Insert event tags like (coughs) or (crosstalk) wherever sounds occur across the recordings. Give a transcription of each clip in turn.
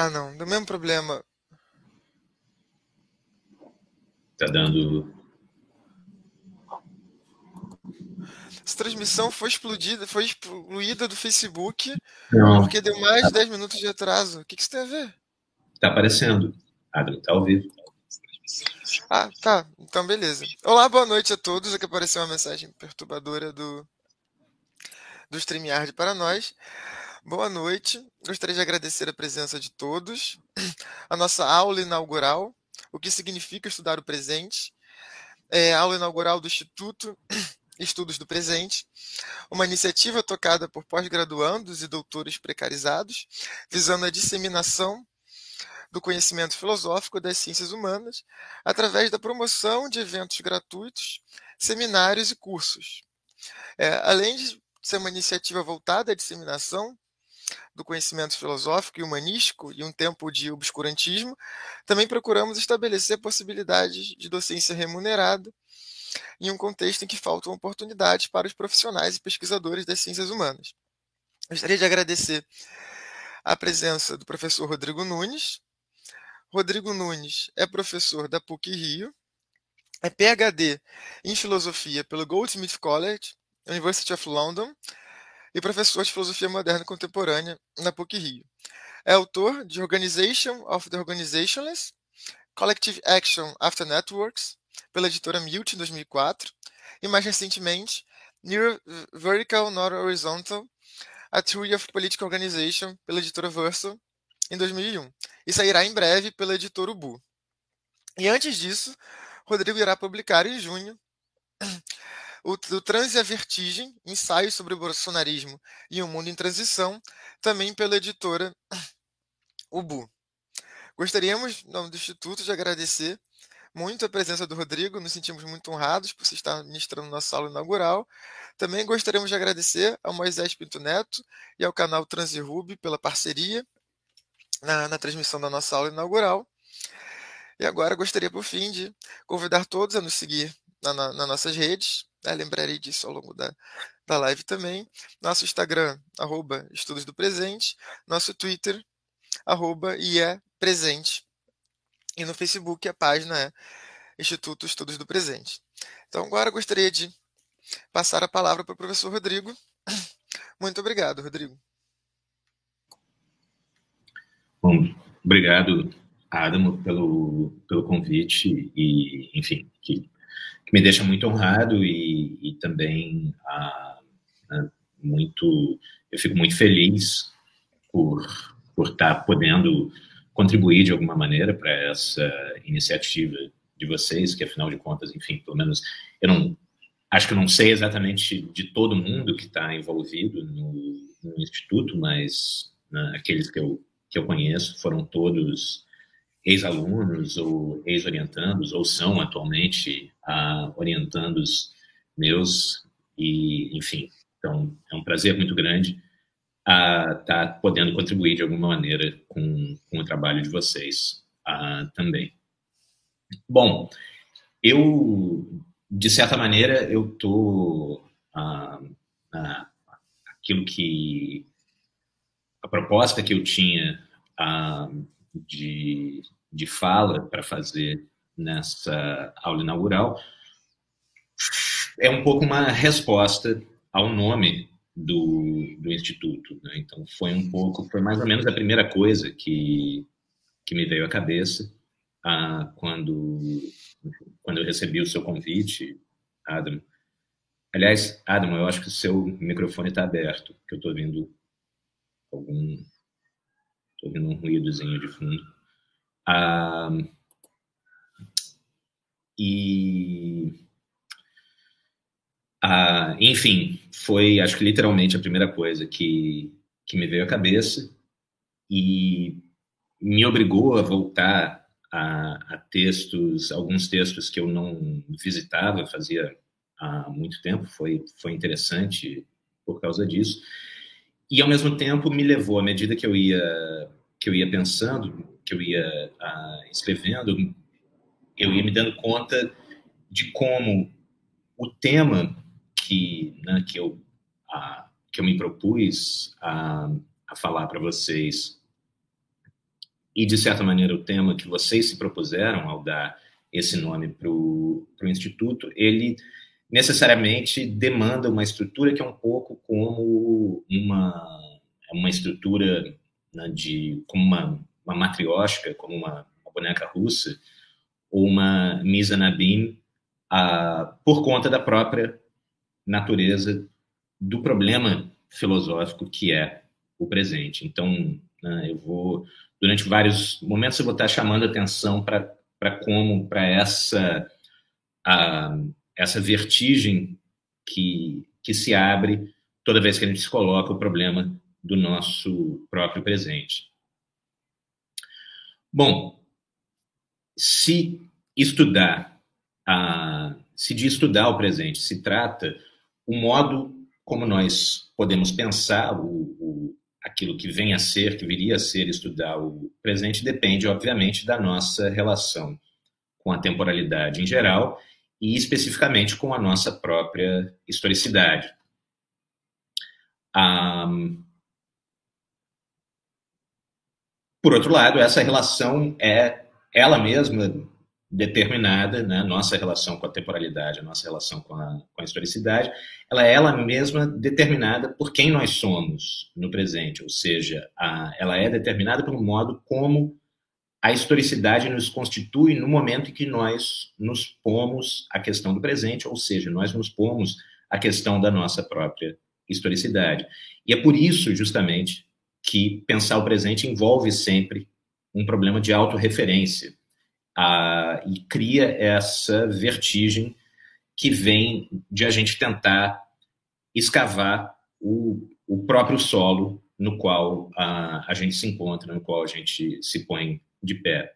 Ah, não, do mesmo problema. Tá dando. Essa transmissão foi explodida, foi excluída do Facebook Não, porque deu mais de 10 minutos de atraso. O que, que isso tem a ver? tá aparecendo. Adam, tá ao vivo. Ah, tá. Então, beleza. Olá, boa noite a todos. Aqui apareceu uma mensagem perturbadora do, do StreamYard para nós. Boa noite. Gostaria de agradecer a presença de todos. A nossa aula inaugural, o que significa estudar o presente. É aula inaugural do Instituto Estudos do Presente, uma iniciativa tocada por pós-graduandos e doutores precarizados, visando a disseminação do conhecimento filosófico das ciências humanas através da promoção de eventos gratuitos, seminários e cursos. É, além de ser uma iniciativa voltada à disseminação do conhecimento filosófico e humanístico e um tempo de obscurantismo, também procuramos estabelecer possibilidades de docência remunerada em um contexto em que faltam oportunidades para os profissionais e pesquisadores das ciências humanas. Gostaria de agradecer a presença do professor Rodrigo Nunes. Rodrigo Nunes é professor da PUC Rio, é PhD em filosofia pelo Goldsmith College, University of London, e professor de filosofia moderna contemporânea na PUC Rio. É autor de Organization of the Organizationless, Collective Action After Networks, pela editora Mute em 2004, e mais recentemente, Near Vertical Not Horizontal, A Theory of Political Organization, pela editora Verso, em 2001, e sairá em breve pela editora Ubu. E antes disso, Rodrigo irá publicar em junho o, o e a Vertigem, ensaios sobre o bolsonarismo e o mundo em transição, também pela editora (clears throat) Ubu. Gostaríamos, em nome do Instituto, de agradecer muito a presença do Rodrigo, nos sentimos muito honrados por você estar ministrando nossa aula inaugural. Também gostaríamos de agradecer ao Moisés Pinto Neto e ao canal Transirub pela parceria na, na transmissão da nossa aula inaugural. E agora gostaria, por fim, de convidar todos a nos seguir na, na, nas nossas redes. Né? Lembrarei disso ao longo da, da live também. Nosso Instagram, arroba Estudos do Presente. Nosso Twitter, arroba IE Presente. E no Facebook a página é Instituto Estudos do Presente. Então agora gostaria de passar a palavra para o professor Rodrigo. (coughs) Muito obrigado, Rodrigo. Bom, obrigado, Adamo, pelo, pelo convite e, enfim, que, que me deixa muito honrado e, e também muito, eu fico muito feliz por, por estar podendo contribuir de alguma maneira para essa iniciativa de vocês, que afinal de contas, enfim, pelo menos eu não acho que eu não sei exatamente de todo mundo que está envolvido no, no, instituto, mas né, aqueles que eu que eu conheço foram todos ex-alunos ou ex-orientandos ou são atualmente uh, orientandos meus e enfim, então é um prazer muito grande estar tá podendo contribuir de alguma maneira com, com o trabalho de vocês uh, também. Bom, eu, de certa maneira, eu estou. Aquilo que. A proposta que eu tinha de, de fala para fazer nessa aula inaugural é um pouco uma resposta ao nome do, do instituto. Né? Então foi um pouco, foi mais ou menos a primeira coisa que, que me veio à cabeça ah, quando quando eu recebi o seu convite, Adam. Aliás, Adam, eu acho que o seu microfone está aberto, que eu estou ouvindo algum, estou ouvindo um ruídozinho de fundo. Ah, e ah, enfim, foi, acho que literalmente a primeira coisa que, que me veio à cabeça e me obrigou a voltar a, a textos, alguns textos que eu não visitava fazia há muito tempo, foi, foi interessante por causa disso. E, ao mesmo tempo, me levou, à medida que eu ia, que eu ia pensando, que eu ia ah, escrevendo, eu ia me dando conta de como o tema que, né, que, eu, que eu me propus a, a falar para vocês e, de certa maneira, o tema que vocês se propuseram ao dar esse nome para o Instituto, ele necessariamente demanda uma estrutura que é um pouco como uma, uma estrutura né, de como uma, uma matriótica, como uma, uma, boneca russa, ou uma misa nabim, ah, por conta da própria natureza do problema filosófico que é o presente. Então, né, eu vou, durante vários momentos, eu vou estar chamando atenção para como, para essa, essa vertigem que, que se abre toda vez que a gente se coloca o problema do nosso próprio presente. Bom, se estudar, a, se de estudar o presente se trata, o modo como nós podemos pensar o, o, aquilo que vem a ser, que viria a ser estudar o presente, depende, obviamente, da nossa relação com a temporalidade em geral e especificamente com a nossa própria historicidade. Um, por outro lado, essa relação é ela mesma determinada, né, nossa relação com a temporalidade, nossa relação com a, com a historicidade, ela é ela mesma determinada por quem nós somos no presente, ou seja, a, ela é determinada pelo modo como a historicidade nos constitui no momento em que nós nos pomos a questão do presente, ou seja, nós nos pomos a questão da nossa própria historicidade. E é por isso, justamente, que pensar o presente envolve sempre um problema de autorreferência ah, e cria essa vertigem que vem de a gente tentar escavar o, o próprio solo no qual a, a gente se encontra, no qual a gente se põe de pé.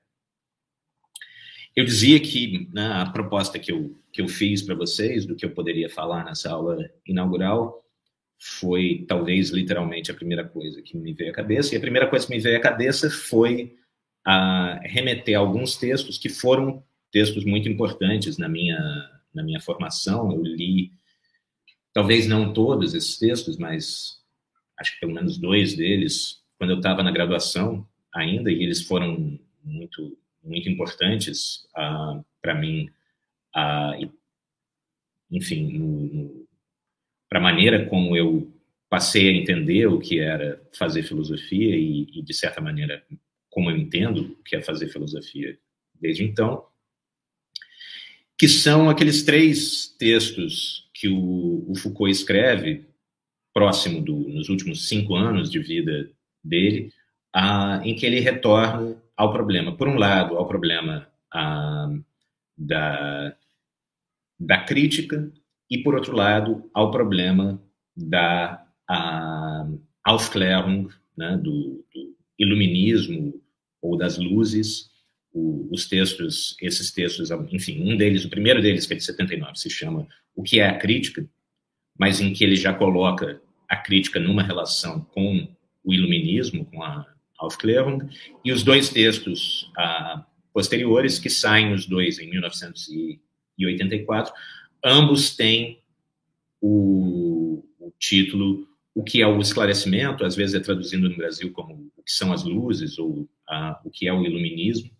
Eu dizia que né, a proposta que eu, que eu fiz para vocês, do que eu poderia falar nessa aula inaugural, foi talvez literalmente a primeira coisa que me veio à cabeça. E a primeira coisa que me veio à cabeça foi a remeter a alguns textos que foram textos muito importantes na minha, na minha formação. Eu li, talvez não todos esses textos, mas acho que pelo menos dois deles, quando eu estava na graduação ainda, e eles foram muito, muito importantes uh, ah, para mim, uh, e, enfim, para a maneira como eu passei a entender o que era fazer filosofia e, e de certa maneira, como eu entendo o que é fazer filosofia desde então, que são aqueles três textos que o, o Foucault escreve próximo do, nos últimos cinco anos de vida dele, ah, em que ele retorna ao problema. Por um lado, ao problema ah, da, da crítica e, por outro lado, ao problema da Aufklärung, né, do, do iluminismo ou das luzes, o, os textos, esses textos, enfim, um deles, o primeiro deles, que é de 79, se chama O que é a crítica, mas em que ele já coloca a crítica numa relação com o iluminismo, com a Aufklärung, e os dois textos ah, posteriores, que saem os dois em 1984, ambos têm o, o título o que é o esclarecimento, às vezes é traduzindo no Brasil como o que são as luzes ou o que é o iluminismo,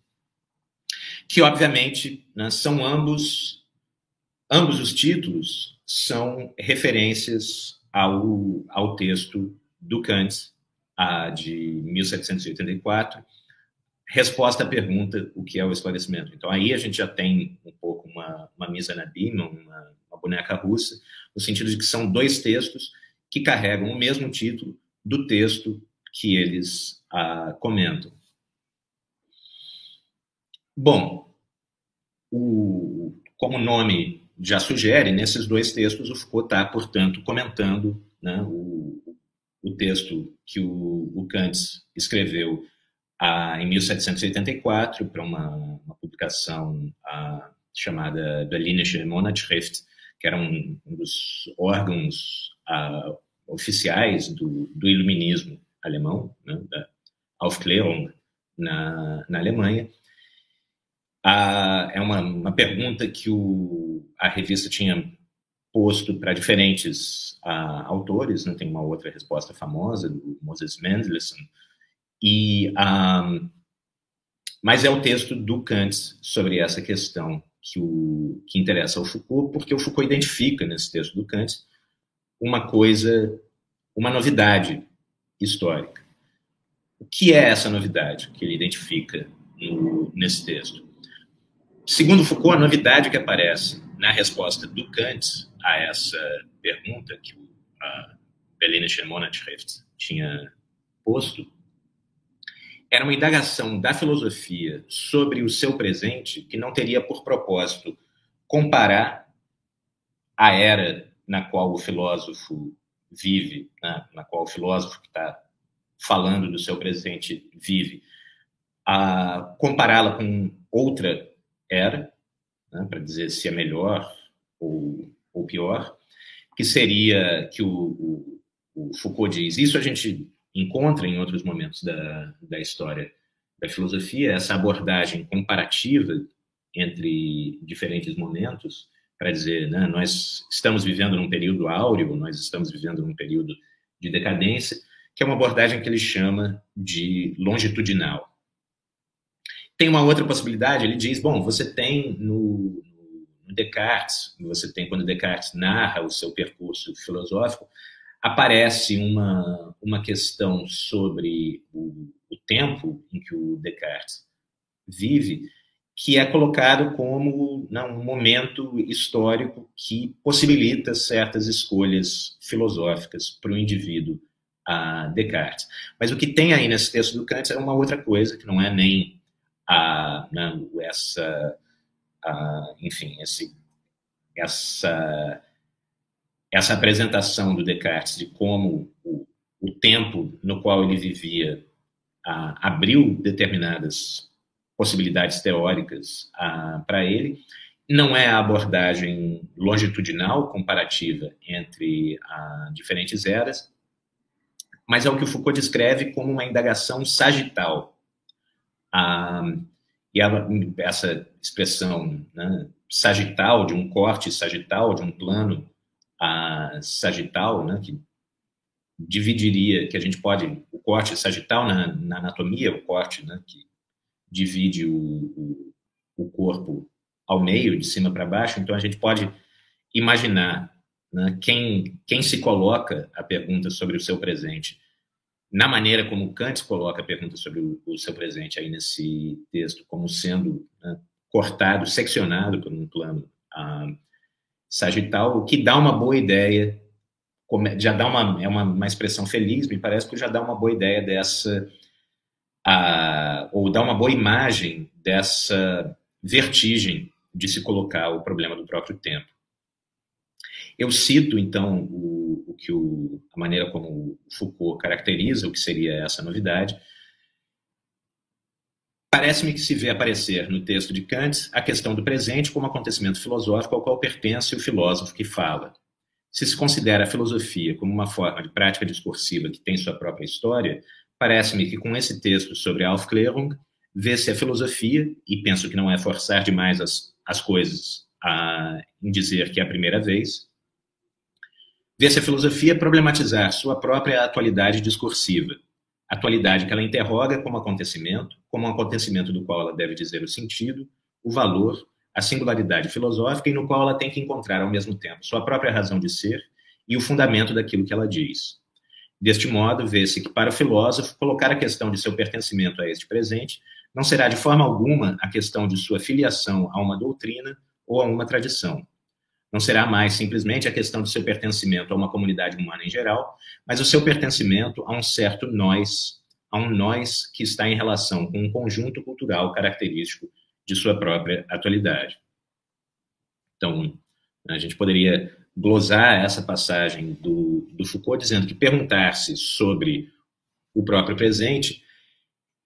que obviamente né, são ambos ambos os títulos são referências ao, ao texto do Kant ah, de 1784, resposta à pergunta o que é o esclarecimento. Então aí a gente já tem um pouco uma, uma misa na bima, uma, uma boneca russa, no sentido de que são dois textos que carregam o mesmo título do texto que eles ah, comentam. Bom, o, como o nome já sugere, nesses dois textos o Foucault está, portanto, comentando né, o, o, texto que o, o Kant escreveu ah, em 1784 para uma, uma publicação ah, chamada Berlinische Monatschrift, que era um, um dos órgãos uh, oficiais do, do, iluminismo alemão, né, da Aufklärung na, na Alemanha. É uma, uma, pergunta que o, a revista tinha posto para diferentes autores, né, tem uma outra resposta famosa, do Moses Mendelssohn, e um, mas é o texto do Kant sobre essa questão que, o, que interessa ao Foucault, porque o Foucault identifica nesse texto do Kant uma coisa, uma novidade histórica. O que é essa novidade que ele identifica no, nesse texto? Segundo Foucault, a novidade que aparece na resposta do Kant a essa pergunta que a Berlinische Monatschrift tinha posto era uma indagação da filosofia sobre o seu presente que não teria por propósito comparar a era na qual o filósofo vive, né, na qual o filósofo que está falando do seu presente vive, a compará-la com outra era, né, para dizer se é melhor ou, ou pior, que seria que o, o, o, Foucault diz. Isso a gente encontra em outros momentos da, da história da filosofia, essa abordagem comparativa entre diferentes momentos, para dizer, né, nós estamos vivendo num período áureo, nós estamos vivendo num período de decadência, que é uma abordagem que ele chama de longitudinal. Tem uma outra possibilidade, ele diz, bom, você tem no, no Descartes, você tem quando Descartes narra o seu percurso filosófico, aparece uma, uma questão sobre o, o tempo em que o Descartes vive, que é colocado como não, né, um momento histórico que possibilita certas escolhas filosóficas para o indivíduo a Descartes. Mas o que tem aí nesse texto do Kant é uma outra coisa, que não é nem a, não, né, essa, a, enfim, esse, essa, essa apresentação do Descartes de como o, o tempo no qual ele vivia a, abriu determinadas possibilidades teóricas para ele. Não é a abordagem longitudinal, comparativa entre diferentes eras, mas é o que o Foucault descreve como uma indagação sagital. E essa expressão né, sagital, de um corte sagital, de um plano ah, sagital, né, que dividiria, que a gente pode, o corte sagital na, na anatomia, o corte né, que divide o, o, o corpo ao meio, de cima para baixo, então a gente pode imaginar né, quem, quem se coloca a pergunta sobre o seu presente, na maneira como Kant coloca a pergunta sobre o, o seu presente aí nesse texto, como sendo né, cortado, seccionado por um plano ah, sagital, o que dá uma boa ideia, já dá uma, é uma, uma expressão feliz, me parece que já dá uma boa ideia dessa a, ou dar uma boa imagem dessa vertigem de se colocar o problema do próprio tempo. Eu cito, então, o, o que o, a maneira como Foucault caracteriza o que seria essa novidade. Parece-me que se vê aparecer no texto de Kant a questão do presente como acontecimento filosófico ao qual pertence o filósofo que fala. Se se considera a filosofia como uma forma de prática discursiva que tem sua própria história, Parece-me que com esse texto sobre Aufklärung, vê-se a filosofia, e penso que não é forçar demais as, as coisas a, em dizer que é a primeira vez, vê-se a filosofia problematizar sua própria atualidade discursiva, atualidade que ela interroga como acontecimento, como um acontecimento do qual ela deve dizer o sentido, o valor, a singularidade filosófica e no qual ela tem que encontrar ao mesmo tempo sua própria razão de ser e o fundamento daquilo que ela diz. Deste modo, vê-se que para o filósofo, colocar a questão de seu pertencimento a este presente não será de forma alguma a questão de sua filiação a uma doutrina ou a uma tradição. Não será mais simplesmente a questão de seu pertencimento a uma comunidade humana em geral, mas o seu pertencimento a um certo nós, a um nós que está em relação com um conjunto cultural característico de sua própria atualidade. Então, a gente poderia glosar essa passagem do, do Foucault, dizendo que perguntar-se sobre o próprio presente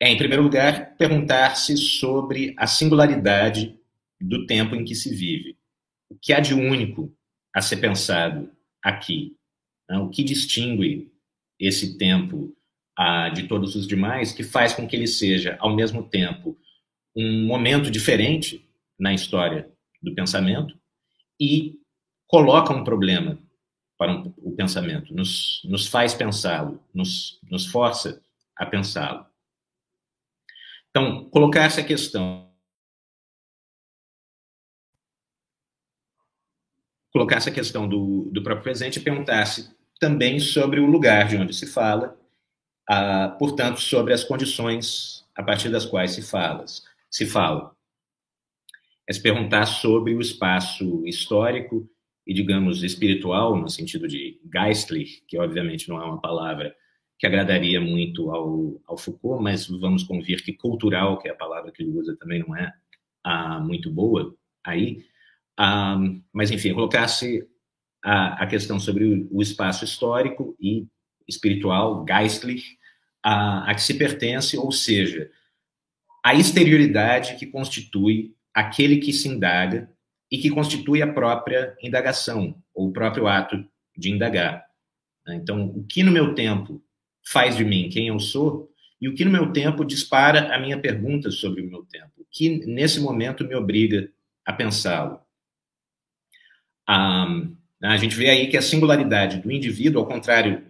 é, em primeiro lugar, perguntar-se sobre a singularidade do tempo em que se vive. O que há de único a ser pensado aqui? Né? O que distingue esse tempo ah, de todos os demais, que faz com que ele seja, ao mesmo tempo, um momento diferente na história do pensamento e coloca um problema para um, o pensamento, nos, nos faz pensá-lo, nos, nos força a pensá-lo. Então, colocar essa questão. Colocar essa questão do, do próprio presente e perguntar-se também sobre o lugar de onde se fala, ah, portanto, sobre as condições a partir das quais se fala. Se fala. É se perguntar sobre o espaço histórico e, digamos, espiritual, no sentido de geistlich, que obviamente não é uma palavra que agradaria muito ao, ao Foucault, mas vamos convir que cultural, que é a palavra que ele usa, também não é ah, muito boa aí. Ah, mas, enfim, colocasse a, a questão sobre o, o, espaço histórico e espiritual, geistlich, a, a que se pertence, ou seja, a exterioridade que constitui aquele que se indaga e que constitui a própria indagação, ou o próprio ato de indagar. Então, o que no meu tempo faz de mim quem eu sou e o que no meu tempo dispara a minha pergunta sobre o meu tempo, o que nesse momento me obriga a pensá-lo. Ah, a gente vê aí que a singularidade do indivíduo, ao contrário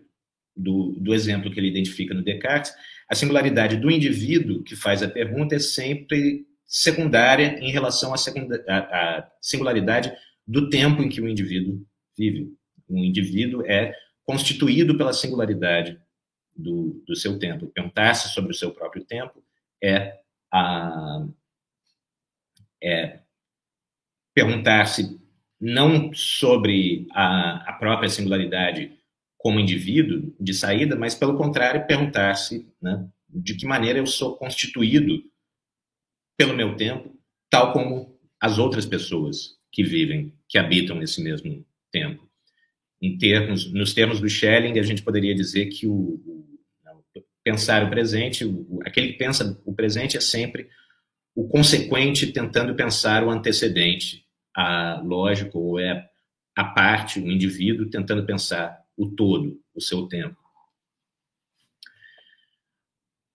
do, do exemplo que ele identifica no Descartes, a singularidade do indivíduo que faz a pergunta é sempre secundária em relação à, segunda, à, à singularidade do tempo em que o indivíduo vive. O indivíduo é constituído pela singularidade do, do seu tempo. Perguntar-se sobre o seu próprio tempo é, a, é perguntar-se não sobre a, a própria singularidade como indivíduo de saída, mas pelo contrário perguntar-se né, de que maneira eu sou constituído pelo meu tempo, tal como as outras pessoas que vivem, que habitam nesse mesmo tempo. Em termos, nos termos do Schelling, a gente poderia dizer que o, pensar o presente, o, aquele que pensa o presente é sempre o consequente tentando pensar o antecedente, a lógico, ou é a parte, o indivíduo tentando pensar o todo, o seu tempo.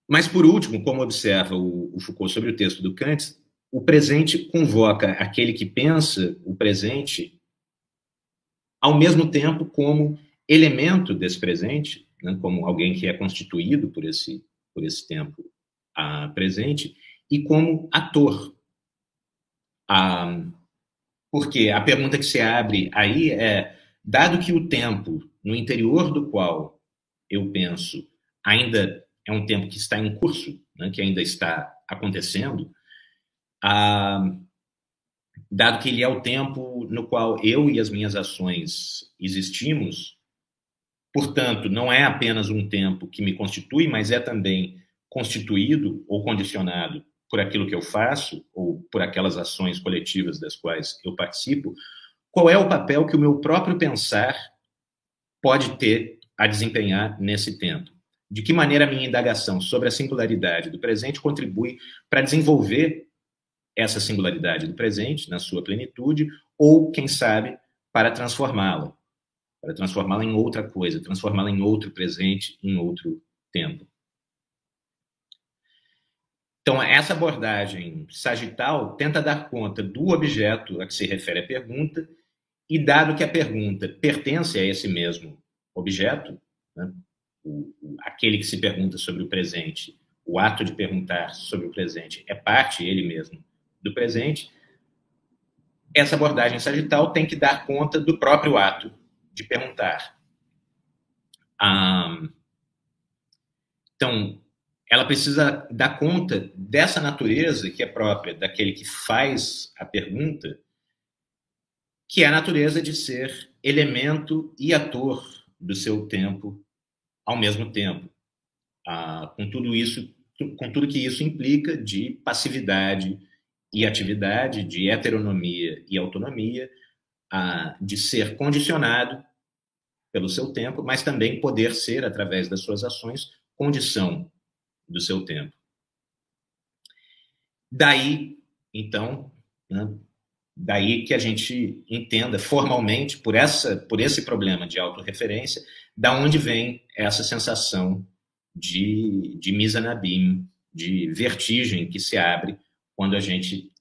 Mas, por último, como observa o, o Foucault sobre o texto do Kant, o presente convoca aquele que pensa o presente ao mesmo tempo como elemento desse presente né, como alguém que é constituído por esse, por esse tempo ah, presente, e como ator. Ah, porque a pergunta que se abre aí é: dado que o tempo no interior do qual eu penso ainda é um tempo que está em curso, né, que ainda está acontecendo, ah, dado que ele é o tempo no qual eu e as minhas ações existimos, Portanto, não é apenas um tempo que me constitui, mas é também constituído ou condicionado por aquilo que eu faço ou por aquelas ações coletivas das quais eu participo. Qual é o papel que o meu próprio pensar pode ter a desempenhar nesse tempo? De que maneira a minha indagação sobre a singularidade do presente contribui para desenvolver essa singularidade do presente na sua plenitude ou, quem sabe, para transformá-la? para transformá-la em outra coisa, transformá-la em outro presente, em outro tempo. Então, essa abordagem sagital tenta dar conta do objeto a que se refere a pergunta, e dado que a pergunta pertence a esse mesmo objeto, né, o, o, aquele que se pergunta sobre o presente, o ato de perguntar sobre o presente é parte, ele mesmo, do presente, essa abordagem sagital tem que dar conta do próprio ato de perguntar. Ah, então, ela precisa dar conta dessa natureza que é própria daquele que faz a pergunta, que é a natureza de ser elemento e ator do seu tempo ao mesmo tempo, ah, com tudo isso, com tudo que isso implica de passividade e atividade, de heteronomia e autonomia, de ser condicionado pelo seu tempo, mas também poder ser, através das suas ações, condição do seu tempo. Daí, então, né, daí que a gente entenda formalmente, por, essa, por esse problema de autorreferência, da onde vem essa sensação de, de misanabim, de vertigem que se abre quando a gente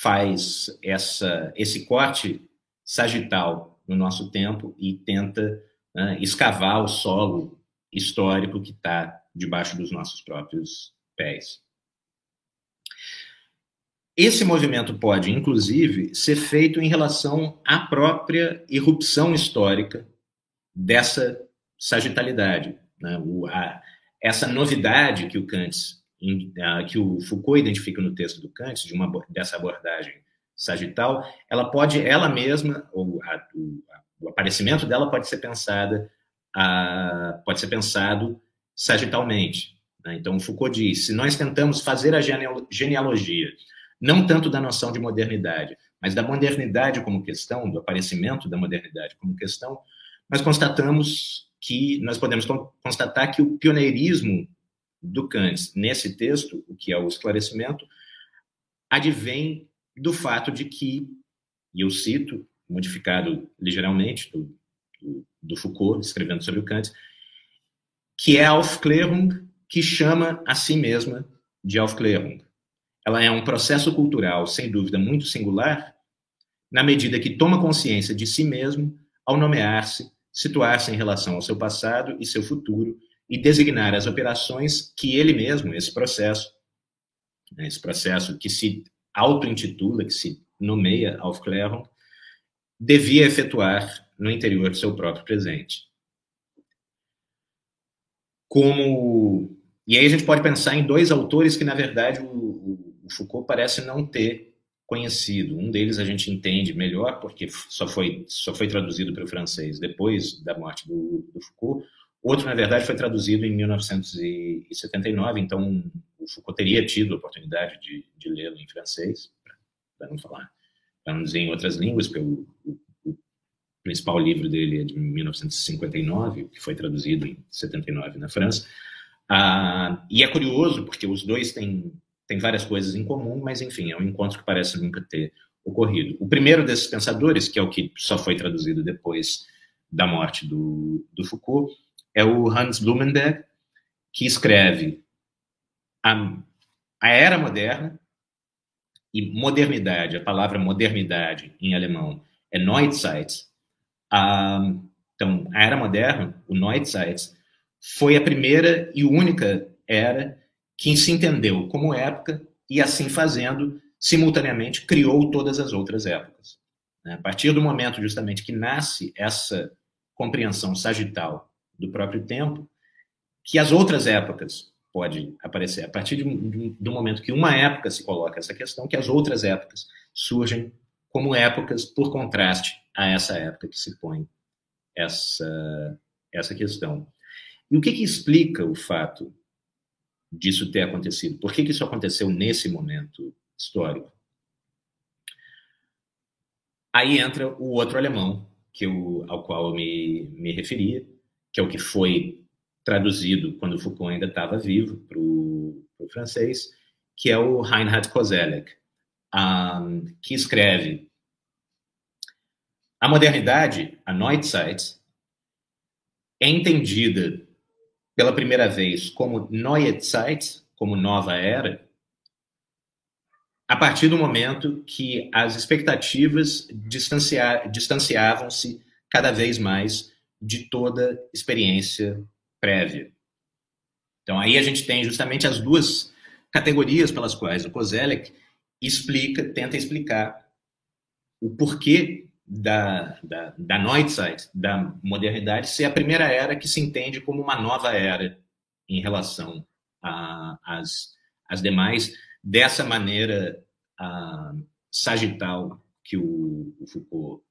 faz essa, esse corte sagital no nosso tempo e tenta né, escavar o solo histórico que está debaixo dos nossos próprios pés. esse movimento pode, inclusive, ser feito em relação à própria irrupção histórica dessa sagitalidade, né? o, a, essa novidade que o Kant, que o Foucault identifica no texto do Kant, de uma, dessa abordagem sagital, ela pode, ela mesma, ou a, o, o, aparecimento dela pode ser pensada, a, pode ser pensado sagitalmente. Né? Então, Foucault diz: se nós tentamos fazer a genealogia, não tanto da noção de modernidade, mas da modernidade como questão, do aparecimento da modernidade como questão, nós constatamos que nós podemos constatar que o pioneirismo do Kant nesse texto, o que é o esclarecimento, advém do fato de que, e eu cito, modificado ligeiramente do, do, do Foucault, escrevendo sobre o Kant, que é Aufklärung que chama a si mesma de Aufklärung. Ela é um processo cultural, sem dúvida, muito singular, na medida que toma consciência de si mesmo ao nomear-se, situar-se em relação ao seu passado e seu futuro e designar as operações que ele mesmo, esse processo, né, esse processo que se auto-intitula, que se nomeia Aufklärung, devia efetuar no interior do seu próprio presente. Como e aí a gente pode pensar em dois autores que na verdade o, o, Foucault parece não ter conhecido. Um deles a gente entende melhor porque só foi só foi traduzido para o francês depois da morte do, do Foucault. Outro, na verdade, foi traduzido em 1979, então o Foucault teria tido a oportunidade de, de lê-lo em francês, para não falar, para não dizer em outras línguas, porque o, principal livro dele é de 1959, que foi traduzido em 79 na França. Ah, e é curioso, porque os dois têm, têm várias coisas em comum, mas, enfim, é um encontro que parece nunca ter ocorrido. O primeiro desses pensadores, que é o que só foi traduzido depois da morte do, do Foucault, é o Hans Blumenberg, que escreve a, a era moderna, e modernidade, a palavra modernidade em alemão é Neuzeit. Então, a era moderna, o Neuzeit, foi a primeira e única era que se entendeu como época e, assim fazendo, simultaneamente criou todas as outras épocas. Né? A partir do momento, justamente, que nasce essa compreensão sagital do próprio tempo, que as outras épocas pode aparecer. A partir de, de, do momento que uma época se coloca essa questão, que as outras épocas surgem como épocas por contraste a essa época que se põe essa, essa questão. E o que, que explica o fato disso ter acontecido? Por que, que isso aconteceu nesse momento histórico? Aí entra o outro alemão que eu, ao qual eu me, me referia, que é o que foi traduzido quando Foucault ainda estava vivo para o francês, que é o Reinhard Koselleck, um, que escreve a modernidade, a Neuzeit, é entendida pela primeira vez como Neue Zeit, como nova era, a partir do momento que as expectativas distancia, distanciavam-se cada vez mais de toda experiência prévia. Então aí a gente tem justamente as duas categorias pelas quais o Kozelek explica, tenta explicar o porquê da, da, da Neuzeit, da modernidade, ser a primeira era que se entende como uma nova era em relação às as demais, dessa maneira a, sagital que o, o Foucault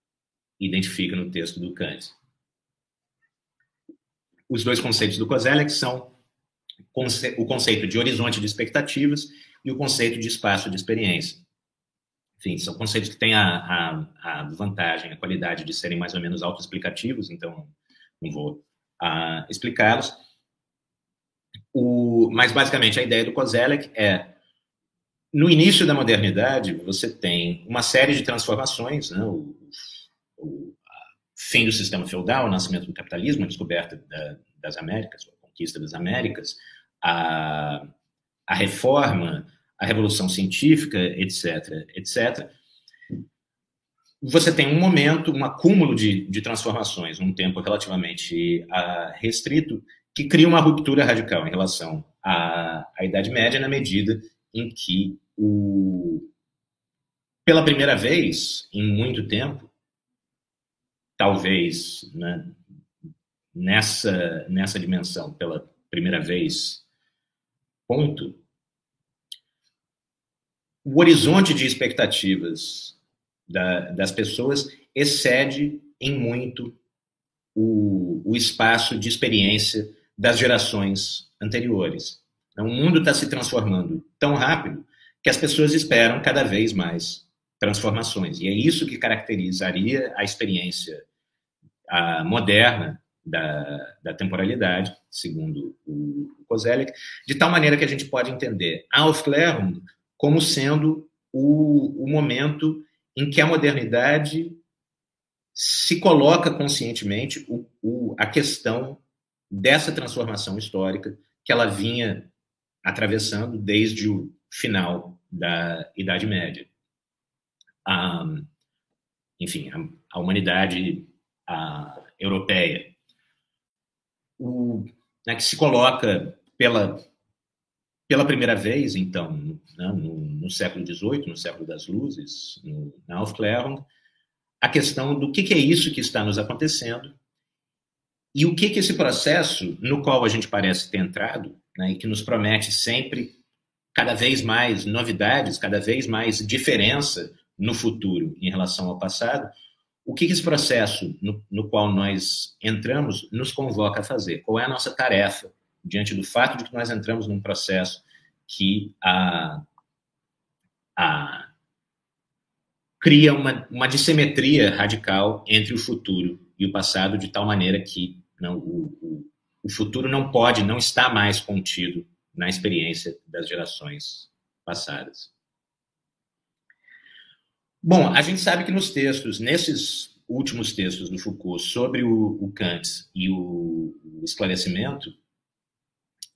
identifica no texto do Kant. Os dois conceitos do Kozelek são o conceito de horizonte de expectativas e o conceito de espaço de experiência. Enfim, são conceitos que têm a, a, a vantagem, a qualidade de serem mais ou menos autoexplicativos, então não vou uh, explicá-los. mas, basicamente, a ideia do Kozelek é, no início da modernidade, você tem uma série de transformações, né? o, o fim do sistema feudal, o nascimento do capitalismo, a descoberta da, das Américas, a conquista das Américas, a, a reforma, a revolução científica, etc., etc., você tem um momento, um acúmulo de, de transformações, um tempo relativamente uh, restrito, que cria uma ruptura radical em relação à, à Idade Média, na medida em que o, pela primeira vez em muito tempo, talvez né, nessa, nessa dimensão, pela primeira vez, ponto, o horizonte de expectativas da, das pessoas excede em muito o, o espaço de experiência das gerações anteriores. Então, o mundo está se transformando tão rápido que as pessoas esperam cada vez mais transformações. E é isso que caracterizaria a experiência a moderna da, da, temporalidade, segundo o Kozelik, de tal maneira que a gente pode entender a Aufklärung como sendo o, o momento em que a modernidade se coloca conscientemente o, o, a questão dessa transformação histórica que ela vinha atravessando desde o final da Idade Média. A, enfim, a, a humanidade a, europeia, o, né, que se coloca pela, pela primeira vez, então, né, no, no, século XVIII, no século das luzes, no, na Aufklärung, a questão do que, que, é isso que está nos acontecendo e o que, que esse processo, no qual a gente parece ter entrado, né, e que nos promete sempre cada vez mais novidades, cada vez mais diferença no futuro em relação ao passado, o que, que esse processo no, no, qual nós entramos nos convoca a fazer? Qual é a nossa tarefa diante do fato de que nós entramos num processo que a, a cria uma, uma dissimetria radical entre o futuro e o passado, de tal maneira que não, o, o, o futuro não pode, não está mais contido na experiência das gerações passadas. Bom, a gente sabe que nos textos, nesses últimos textos do Foucault sobre o, o Kant e o, o, esclarecimento,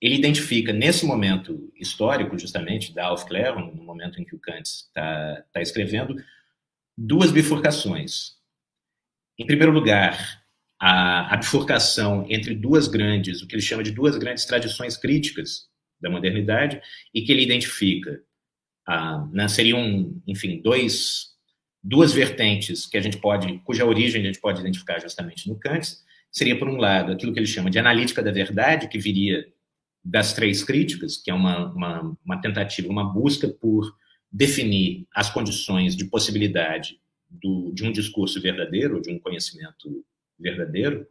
ele identifica nesse momento histórico, justamente, da Aufklärung, no momento em que o Kant está tá escrevendo, duas bifurcações. Em primeiro lugar, a, a bifurcação entre duas grandes, o que ele chama de duas grandes tradições críticas da modernidade, e que ele identifica, ah, né, seriam, enfim, dois, duas vertentes que a gente pode, cuja origem a gente pode identificar justamente no Kant, seria, por um lado, aquilo que ele chama de analítica da verdade, que viria das três críticas, que é uma, uma, uma tentativa, uma busca por definir as condições de possibilidade do, de um discurso verdadeiro, de um conhecimento verdadeiro.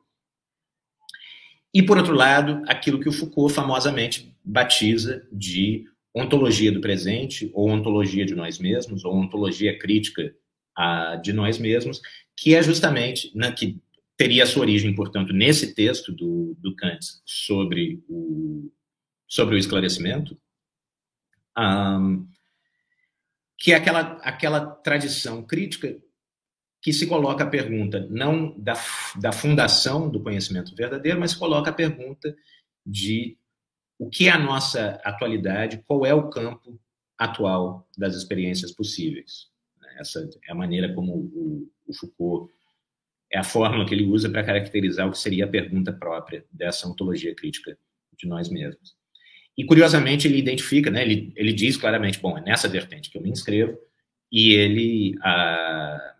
E, por outro lado, aquilo que o Foucault famosamente batiza de ontologia do presente, ou ontologia de nós mesmos, ou ontologia crítica a, de nós mesmos, que é justamente, né, que teria sua origem, portanto, nesse texto do, do Kant sobre o, sobre o esclarecimento, um, que é aquela, aquela tradição crítica que se coloca a pergunta não da, da fundação do conhecimento verdadeiro, mas coloca a pergunta de o que é a nossa atualidade, qual é o campo atual das experiências possíveis. Essa é a maneira como o, o Foucault é a fórmula que ele usa para caracterizar o que seria a pergunta própria dessa ontologia crítica de nós mesmos. E, curiosamente, ele identifica, né, ele, ele diz claramente, bom, é nessa vertente que eu me inscrevo, e ele ah,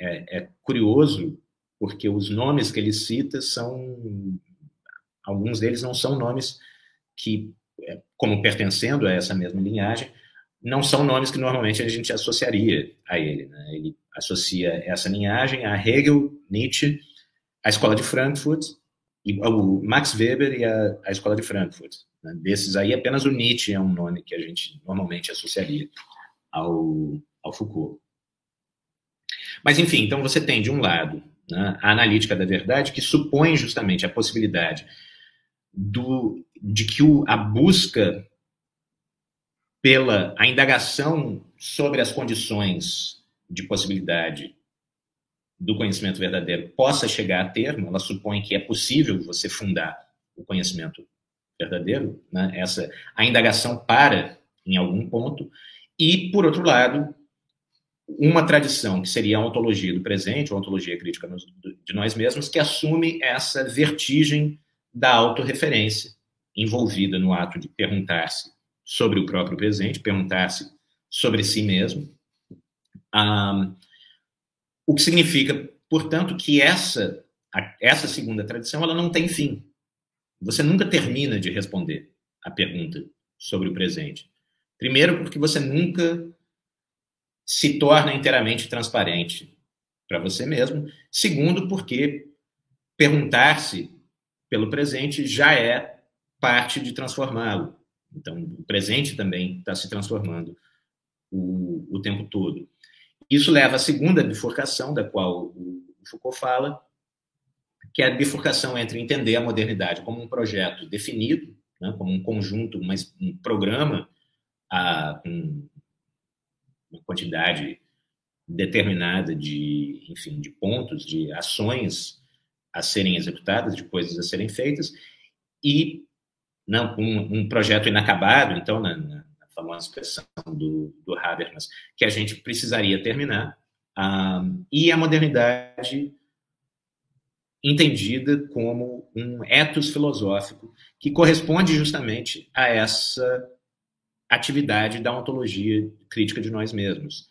é, é, curioso porque os nomes que ele cita são, alguns deles não são nomes que, é, como pertencendo a essa mesma linhagem, não são nomes que normalmente a gente associaria a ele. Né? Ele associa essa linhagem a Hegel, Nietzsche, a Escola de Frankfurt, o Max Weber e a, a Escola de Frankfurt. Né? Desses aí, apenas o Nietzsche é um nome que a gente normalmente associaria ao, ao Foucault. Mas, enfim, então você tem, de um lado, né, a analítica da verdade, que supõe justamente a possibilidade do, de que o, a busca pela a indagação sobre as condições de possibilidade do conhecimento verdadeiro possa chegar a termo, ela supõe que é possível você fundar o conhecimento verdadeiro, né? essa a indagação para em algum ponto e por outro lado uma tradição que seria a ontologia do presente, a ontologia crítica de nós mesmos, que assume essa vertigem da autorreferência envolvida no ato de perguntar-se sobre o próprio presente, perguntar-se sobre si mesmo, Um, o que significa, portanto, que essa, essa segunda tradição ela não tem fim. Você nunca termina de responder a pergunta sobre o presente. Primeiro, porque você nunca se torna inteiramente transparente para você mesmo. Segundo, porque perguntar-se pelo presente já é parte de transformá-lo. Então, o presente também está se transformando o, o tempo todo. Isso leva à segunda bifurcação, da qual o Foucault fala, que é a bifurcação entre entender a modernidade como um projeto definido, né, como um conjunto, mas um programa a, uma quantidade determinada de, enfim, de pontos, de ações a serem executadas, de coisas a serem feitas, e não um, um projeto inacabado, então, na, na, famosa expressão do, do Habermas, que a gente precisaria terminar, um, e a modernidade entendida como um ethos filosófico que corresponde justamente a essa atividade da ontologia crítica de nós mesmos.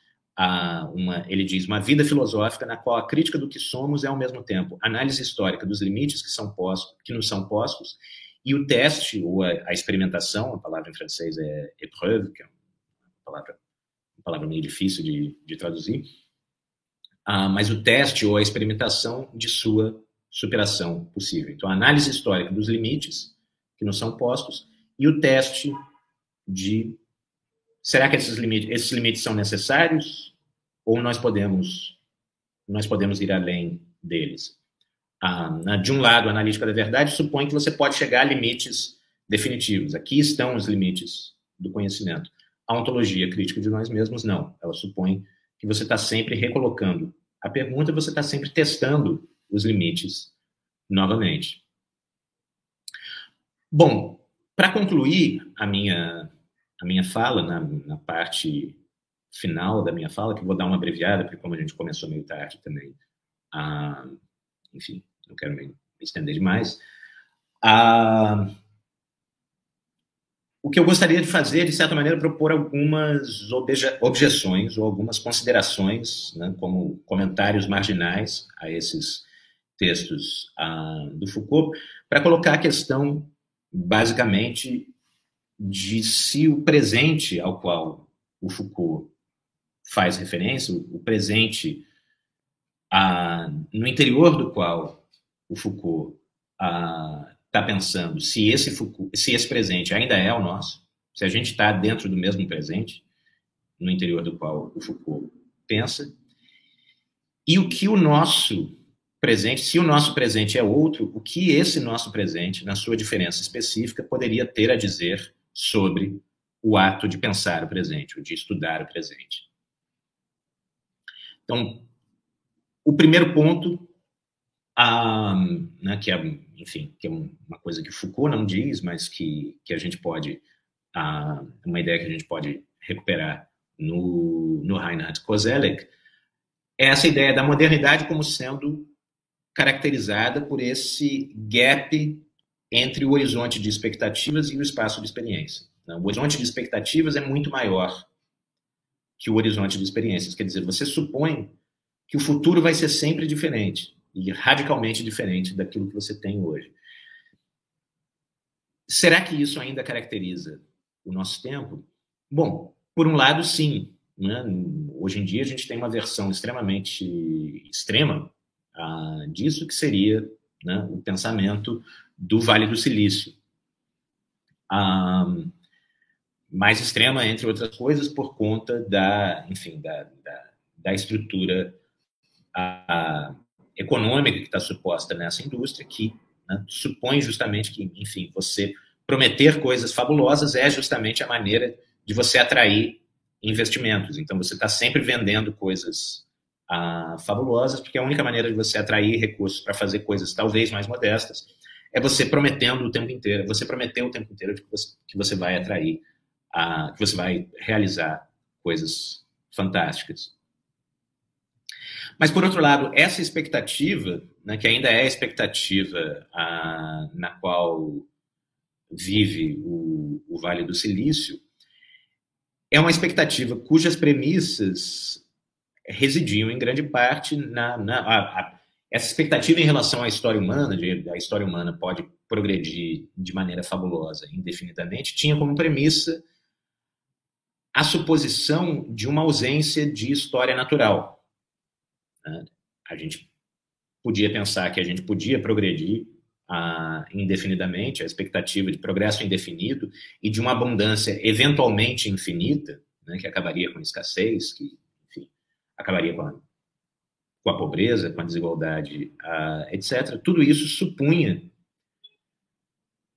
uma, ele diz, uma vida filosófica na qual a crítica do que somos é, ao mesmo tempo, análise histórica dos limites que, são postos, que nos são postos e o teste, ou a, a experimentação, a palavra em francês é épreuve, que é uma palavra, uma palavra meio difícil de, de traduzir, ah, mas o teste ou a experimentação de sua superação possível. Então, a análise histórica dos limites que nos são postos e o teste de será que esses limites, esses limites são necessários ou nós podemos nós podemos ir além deles. Ah, de um lado, a analítica da verdade supõe que você pode chegar a limites definitivos. Aqui estão os limites do conhecimento. A ontologia crítica de nós mesmos, não. Ela supõe que você está sempre recolocando a pergunta, você está sempre testando os limites novamente. Bom, para concluir a minha, a minha fala, na, na, parte final da minha fala, que vou dar uma abreviada, porque como a gente começou meio tarde também, ah, enfim, não quero me estender demais. Ah, o que eu gostaria de fazer, de certa maneira, é propor algumas obje objeções ou algumas considerações, né, como comentários marginais a esses textos ah, do Foucault, para colocar a questão, basicamente, de se o presente ao qual o Foucault faz referência, o presente ah, no interior do qual o Foucault está ah, pensando se esse, Foucault, se esse presente ainda é o nosso, se a gente está dentro do mesmo presente, no interior do qual o Foucault pensa, e o que o nosso presente, se o nosso presente é outro, o que esse nosso presente, na sua diferença específica, poderia ter a dizer sobre o ato de pensar o presente, ou de estudar o presente. Então, o primeiro ponto, ah, né, que é, enfim, que é uma coisa que Foucault não diz, mas que, que a gente pode, ah, uma ideia que a gente pode recuperar no, no Reinhard Koselleck, é essa ideia da modernidade como sendo caracterizada por esse gap entre o horizonte de expectativas e o espaço de experiência. Né? O horizonte de expectativas é muito maior que o horizonte de experiências. Quer dizer, você supõe que o futuro vai ser sempre diferente e radicalmente diferente daquilo que você tem hoje. Será que isso ainda caracteriza o nosso tempo? Bom, por um lado, sim. Né? Hoje em dia, a gente tem uma versão extremamente extrema ah, disso, que seria né, o pensamento do Vale do Silício. Ah, mais extrema, entre outras coisas, por conta da, enfim, da, da, da estrutura a, econômica que está suposta nessa indústria, que né, supõe justamente que, enfim, você prometer coisas fabulosas é justamente a maneira de você atrair investimentos. Então, você está sempre vendendo coisas ah, fabulosas, porque a única maneira de você atrair recursos para fazer coisas talvez mais modestas é você prometendo o tempo inteiro, você prometer o tempo inteiro que você, que você vai atrair, ah, que você vai realizar coisas fantásticas. Mas, por outro lado, essa expectativa, né, que ainda é a expectativa ah, na qual vive o, o Vale do Silício, é uma expectativa cujas premissas residiam em grande parte na, na a, a, essa expectativa em relação à história humana, de a história humana pode progredir de maneira fabulosa indefinidamente, tinha como premissa a suposição de uma ausência de história natural. Né? A gente podia pensar que a gente podia progredir ah, indefinidamente, a expectativa de progresso indefinido e de uma abundância eventualmente infinita, né, que acabaria com escassez, que acabaria com a, com a, pobreza, com a desigualdade, etc. Tudo isso supunha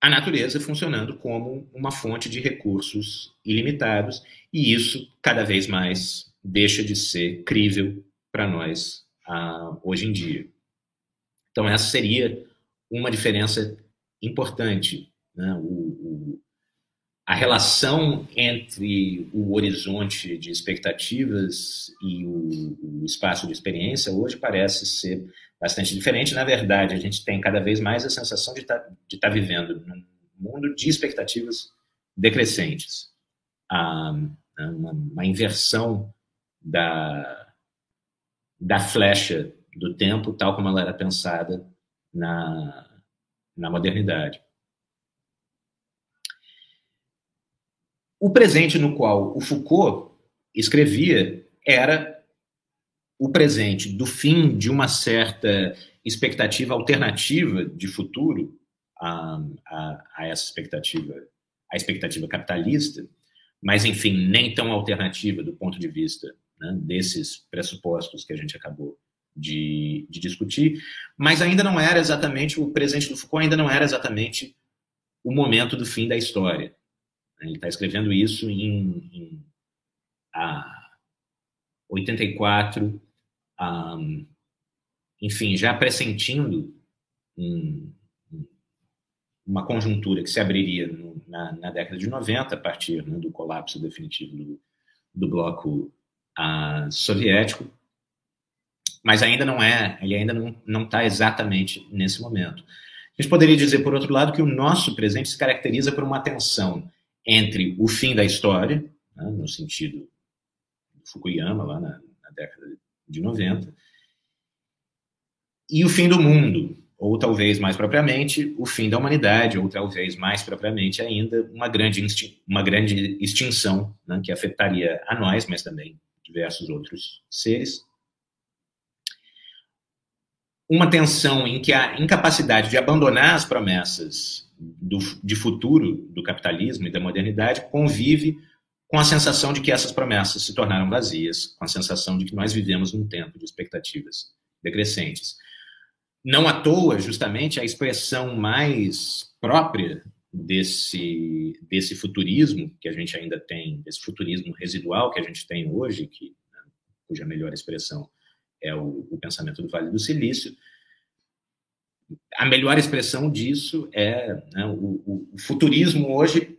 a natureza funcionando como uma fonte de recursos ilimitados, e isso cada vez mais deixa de ser crível para nós hoje em dia. Então, essa seria uma diferença importante. Né? O, o, a relação entre o horizonte de expectativas e o, o espaço de experiência hoje parece ser bastante diferente. Na verdade, a gente tem cada vez mais a sensação de tá, estar tá vivendo num mundo de expectativas decrescentes. Ah, uma, uma inversão da, da flecha do tempo, tal como ela era pensada na, na modernidade. O presente no qual o Foucault escrevia era o presente do fim de uma certa expectativa alternativa de futuro a, a, a essa expectativa, a expectativa capitalista, mas enfim nem tão alternativa do ponto de vista né, desses pressupostos que a gente acabou de, de, discutir, mas ainda não era exatamente, o presente do Foucault ainda não era exatamente o momento do fim da história. Ele está escrevendo isso em, em a 84, um, enfim, já pressentindo um, uma conjuntura que se abriria no, na, na, década de 90, a partir né, do colapso definitivo do, do bloco uh, soviético, mas ainda não é, ele ainda não está exatamente nesse momento. A gente poderia dizer, por outro lado, que o nosso presente se caracteriza por uma tensão entre o fim da história, né, no sentido do Fukuyama, lá na, na, década de 90, e o fim do mundo, ou talvez mais propriamente o fim da humanidade, ou talvez mais propriamente ainda uma grande, uma grande extinção né, que afetaria a nós, mas também diversos outros seres. Uma tensão em que a incapacidade de abandonar as promessas do, de futuro do capitalismo e da modernidade convive com a sensação de que essas promessas se tornaram vazias, com a sensação de que nós vivemos num tempo de expectativas decrescentes. Não à toa, justamente, a expressão mais própria desse, desse futurismo que a gente ainda tem, desse futurismo residual que a gente tem hoje, que, né, cuja melhor expressão é o, o pensamento do Vale do Silício. A melhor expressão disso é né, o, o futurismo hoje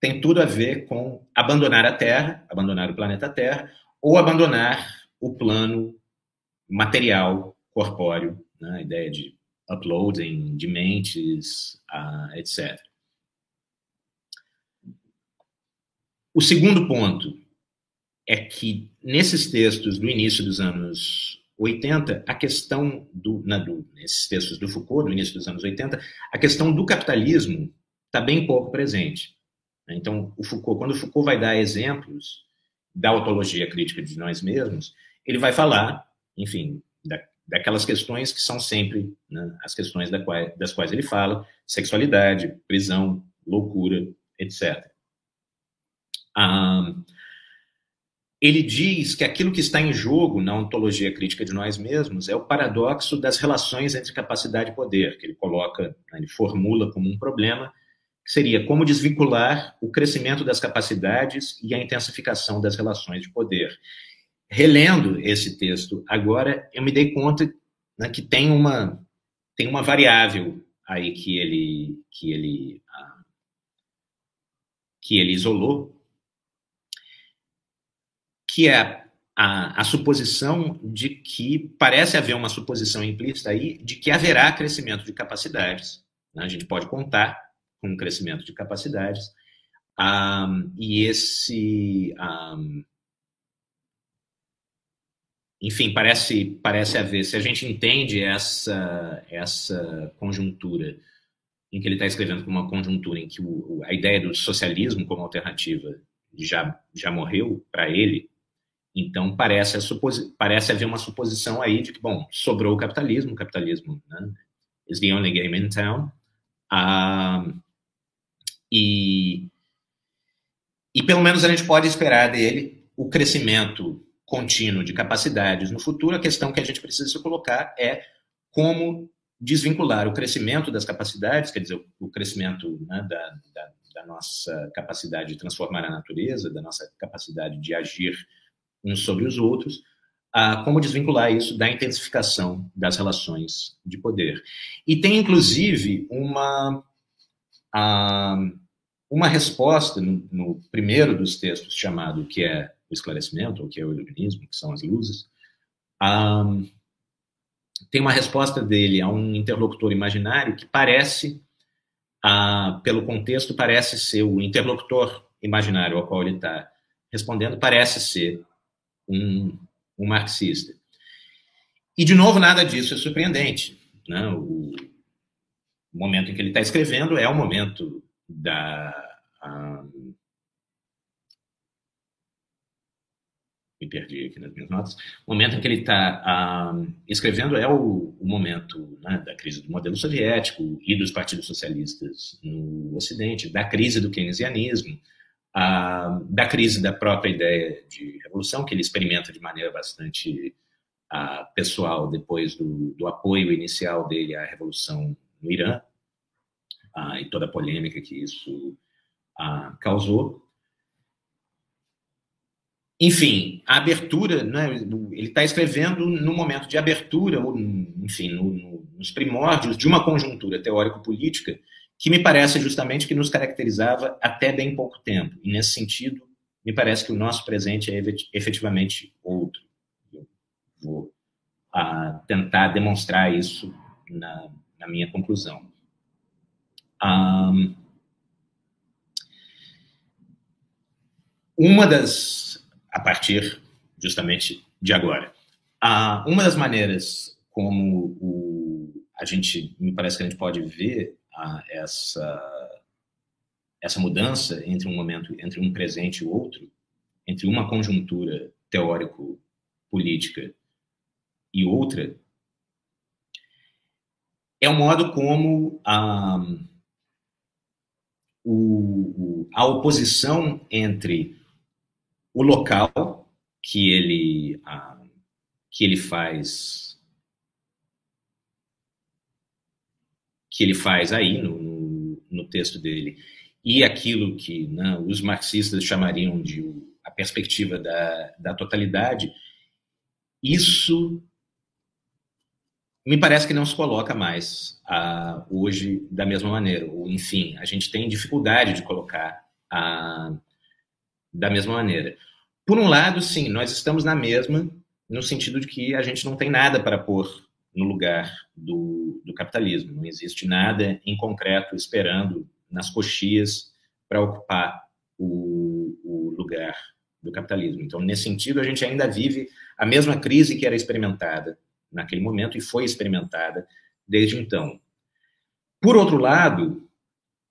tem tudo a ver com abandonar a Terra, abandonar o planeta Terra, ou abandonar o plano material, corpóreo, né, a ideia de uploading de mentes, uh, etc. O segundo ponto é que nesses textos do início dos anos 80, a questão do, na, do, nesses textos do Foucault, do início dos anos 80, a questão do capitalismo está bem pouco presente. Então, o Foucault, quando o Foucault vai dar exemplos da autologia crítica de nós mesmos, ele vai falar, enfim, da, daquelas questões que são sempre né, as questões da qual, das quais ele fala: sexualidade, prisão, loucura, etc. Ah, ele diz que aquilo que está em jogo na ontologia crítica de nós mesmos é o paradoxo das relações entre capacidade e poder, que ele coloca, né, ele formula como um problema, que seria como desvincular o crescimento das capacidades e a intensificação das relações de poder. Relendo esse texto agora, eu me dei conta né, que tem uma, tem uma variável aí que ele, que ele, ah, que ele isolou, que é a, a, suposição de que parece haver uma suposição implícita aí de que haverá crescimento de capacidades. Né? A gente pode contar com um crescimento de capacidades um, e esse um, enfim, parece, parece haver, se a gente entende essa, essa conjuntura em que ele está escrevendo como uma conjuntura em que o, a ideia do socialismo como alternativa já, já morreu para ele, então parece, parece haver uma suposição aí de que, bom, sobrou o capitalismo, o capitalismo né, is the only game in town, uh, e, e pelo menos a gente pode esperar dele o crescimento contínuo de capacidades no futuro. A questão que a gente precisa se colocar é como desvincular o crescimento das capacidades, quer dizer, o crescimento né, da, da, da, nossa capacidade de transformar a natureza, da nossa capacidade de agir uns sobre os outros, a como desvincular isso da intensificação das relações de poder. E tem, inclusive, uma, a, uma resposta no, no primeiro dos textos, chamado que é o esclarecimento, ou que é o iluminismo, que são as luzes, um, tem uma resposta dele a um interlocutor imaginário que parece, uh, pelo contexto, parece ser o interlocutor imaginário ao qual ele está respondendo, parece ser um, um marxista. E, de novo, nada disso é surpreendente. Né? O, momento em que ele está escrevendo é o momento da. Um, me perdi aqui nas minhas notas. O momento em que ele está ah, escrevendo é o, o momento né, da crise do modelo soviético e dos partidos socialistas no Ocidente, da crise do keynesianismo, ah, da crise da própria ideia de revolução, que ele experimenta de maneira bastante ah, pessoal depois do, do, apoio inicial dele à revolução no Irã e toda a polêmica que isso causou. Enfim, a abertura, né, ele está escrevendo no momento de abertura, enfim, no, no, nos primórdios de uma conjuntura teórico-política que me parece justamente que nos caracterizava até bem pouco tempo. E, nesse sentido, me parece que o nosso presente é efetivamente outro. Eu vou a, tentar demonstrar isso na, na minha conclusão. Um, uma das a partir justamente de agora. Ah, uma das maneiras como o, a gente, me parece que a gente pode ver essa, essa mudança entre um momento, entre um presente e outro, entre uma conjuntura teórico-política e outra, é o modo como a, o, a oposição entre o local que ele, ah, que ele faz que ele faz aí no, no, no texto dele e aquilo que né, os marxistas chamariam de a perspectiva da, da totalidade, isso me parece que não se coloca mais ah, hoje da mesma maneira. Ou, enfim, a gente tem dificuldade de colocar ah, da mesma maneira. Por um lado, sim, nós estamos na mesma, no sentido de que a gente não tem nada para pôr no lugar do, do capitalismo. Não existe nada em concreto esperando nas coxias para ocupar o, o lugar do capitalismo. Então, nesse sentido, a gente ainda vive a mesma crise que era experimentada naquele momento e foi experimentada desde então. Por outro lado,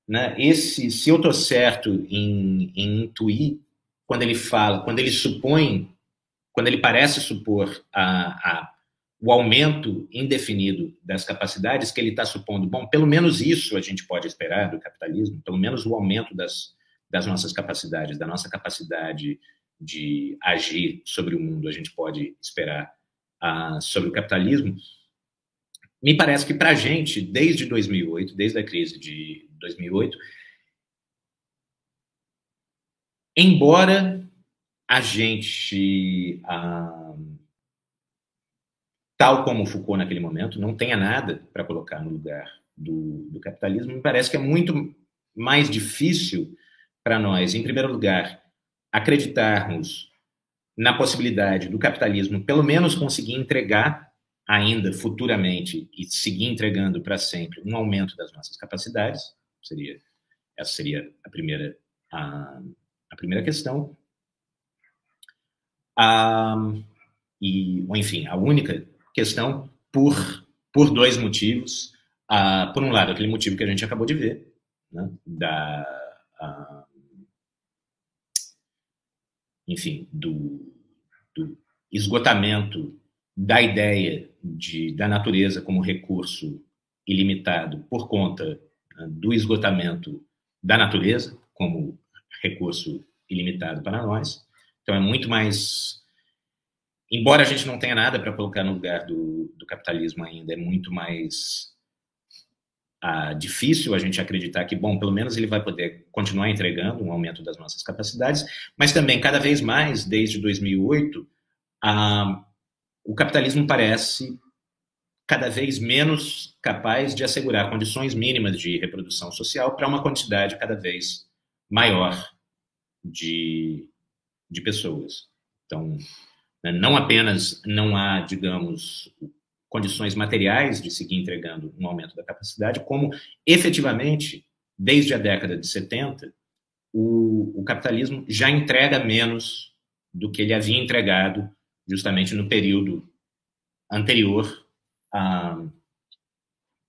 né, esse, se eu estou certo em, em intuir quando ele fala, quando ele supõe, quando ele parece supor a, a, o aumento indefinido das capacidades, que ele está supondo, bom, pelo menos isso a gente pode esperar do capitalismo, pelo menos o aumento das, das nossas capacidades, da nossa capacidade de agir sobre o mundo, a gente pode esperar uh, sobre o capitalismo. Me parece que para a gente, desde 2008, desde a crise de 2008, Embora a gente, ah, tal como Foucault naquele momento, não tenha nada para colocar no lugar do, do capitalismo, me parece que é muito mais difícil para nós, em primeiro lugar, acreditarmos na possibilidade do capitalismo, pelo menos conseguir entregar ainda futuramente e seguir entregando para sempre um aumento das nossas capacidades, seria essa seria a primeira a, a primeira questão. A, e, ou enfim, a única questão por, por dois motivos. Uh, por um lado, aquele motivo que a gente acabou de ver, né, da, uh, enfim, do, do, esgotamento da ideia de, da natureza como recurso ilimitado por conta uh, do esgotamento da natureza como recurso ilimitado para nós. Então é muito mais embora a gente não tenha nada para colocar no lugar do, do, capitalismo ainda, é muito mais ah, difícil a gente acreditar que, bom, pelo menos ele vai poder continuar entregando um aumento das nossas capacidades, mas também, cada vez mais, desde 2008, ah, o capitalismo parece cada vez menos capaz de assegurar condições mínimas de reprodução social para uma quantidade cada vez maior de, de pessoas. Então? Não apenas não há, digamos, condições materiais de seguir entregando um aumento da capacidade, como efetivamente, desde a década de 70, o, o capitalismo já entrega menos do que ele havia entregado justamente no período anterior, a,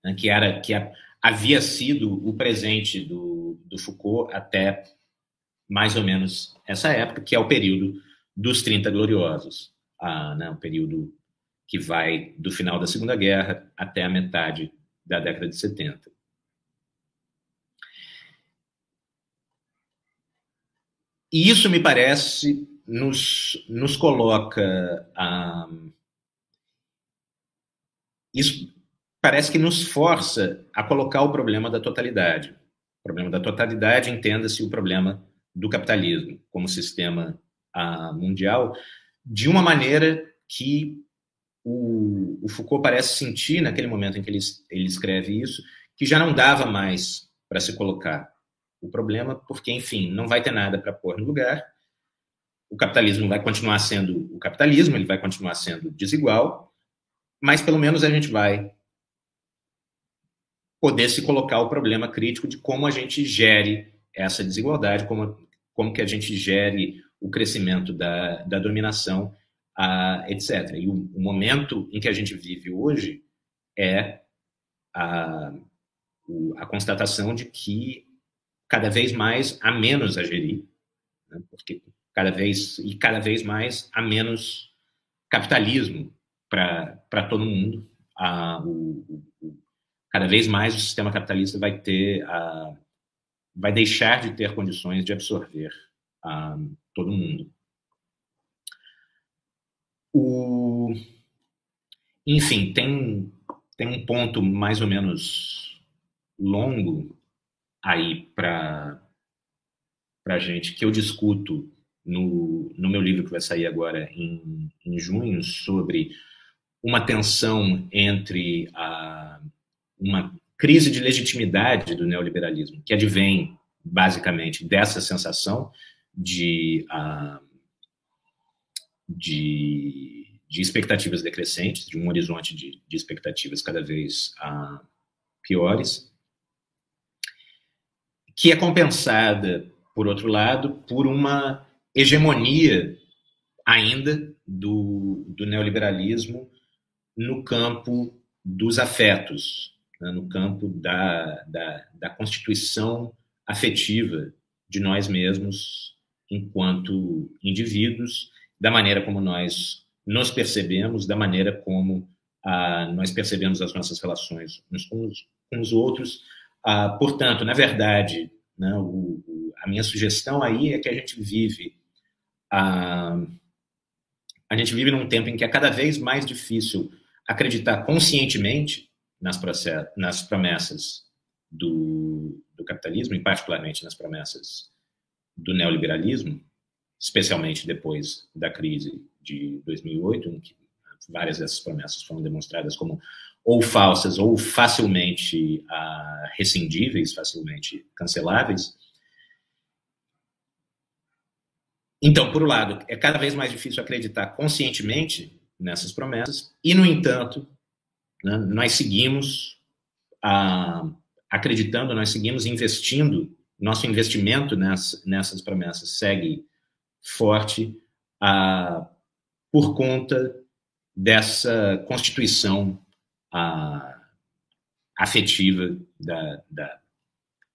né, que era que a, havia sido o presente do, do Foucault até mais ou menos essa época, que é o período dos 30 Gloriosos, a, né, um período que vai do final da Segunda Guerra até a metade da década de 70. E isso me parece nos, nos coloca. isso parece que nos força a colocar o problema da totalidade. O problema da totalidade, entenda-se o problema do capitalismo como sistema mundial de uma maneira que o, o, Foucault parece sentir naquele momento em que ele, ele escreve isso, que já não dava mais para se colocar o problema, porque, enfim, não vai ter nada para pôr no lugar, o capitalismo vai continuar sendo o capitalismo, ele vai continuar sendo desigual, mas pelo menos a gente vai poder se colocar o problema crítico de como a gente gere essa desigualdade, como, como que a gente gere o crescimento da, da dominação, etc. E o, o, momento em que a gente vive hoje é a, a constatação de que cada vez mais há menos a gerir, né? porque cada vez e cada vez mais há menos capitalismo para todo mundo. Uh, o, o, cada vez mais o sistema capitalista vai ter uh, vai deixar de ter condições de absorver uh, todo mundo. O... Enfim, tem, tem um ponto mais ou menos longo aí para a gente que eu discuto no, no meu livro que vai sair agora em, em junho sobre uma tensão entre a, uma crise de legitimidade do neoliberalismo, que advém basicamente dessa sensação de, uh, de, de, expectativas decrescentes, de um horizonte de, de expectativas cada vez uh, piores, que é compensada, por outro lado, por uma hegemonia ainda do, do neoliberalismo no campo dos afetos, né, no campo da, da, da constituição afetiva de nós mesmos enquanto indivíduos, da maneira como nós nos percebemos, da maneira como ah, nós percebemos as nossas relações uns com os, com os outros. Ah, portanto, na verdade, né, o, o, a minha sugestão aí é que a gente vive ah, a gente vive num tempo em que é cada vez mais difícil acreditar conscientemente nas, process, nas promessas do, do capitalismo, e particularmente nas promessas do neoliberalismo, especialmente depois da crise de 2008, em que várias dessas promessas foram demonstradas como ou falsas ou facilmente uh, rescindíveis, facilmente canceláveis. Então, por um lado, é cada vez mais difícil acreditar conscientemente nessas promessas, e, no entanto, né, nós seguimos uh, acreditando, nós seguimos investindo nosso investimento nessas, nessas promessas segue forte, por conta dessa constituição ah, afetiva da, da,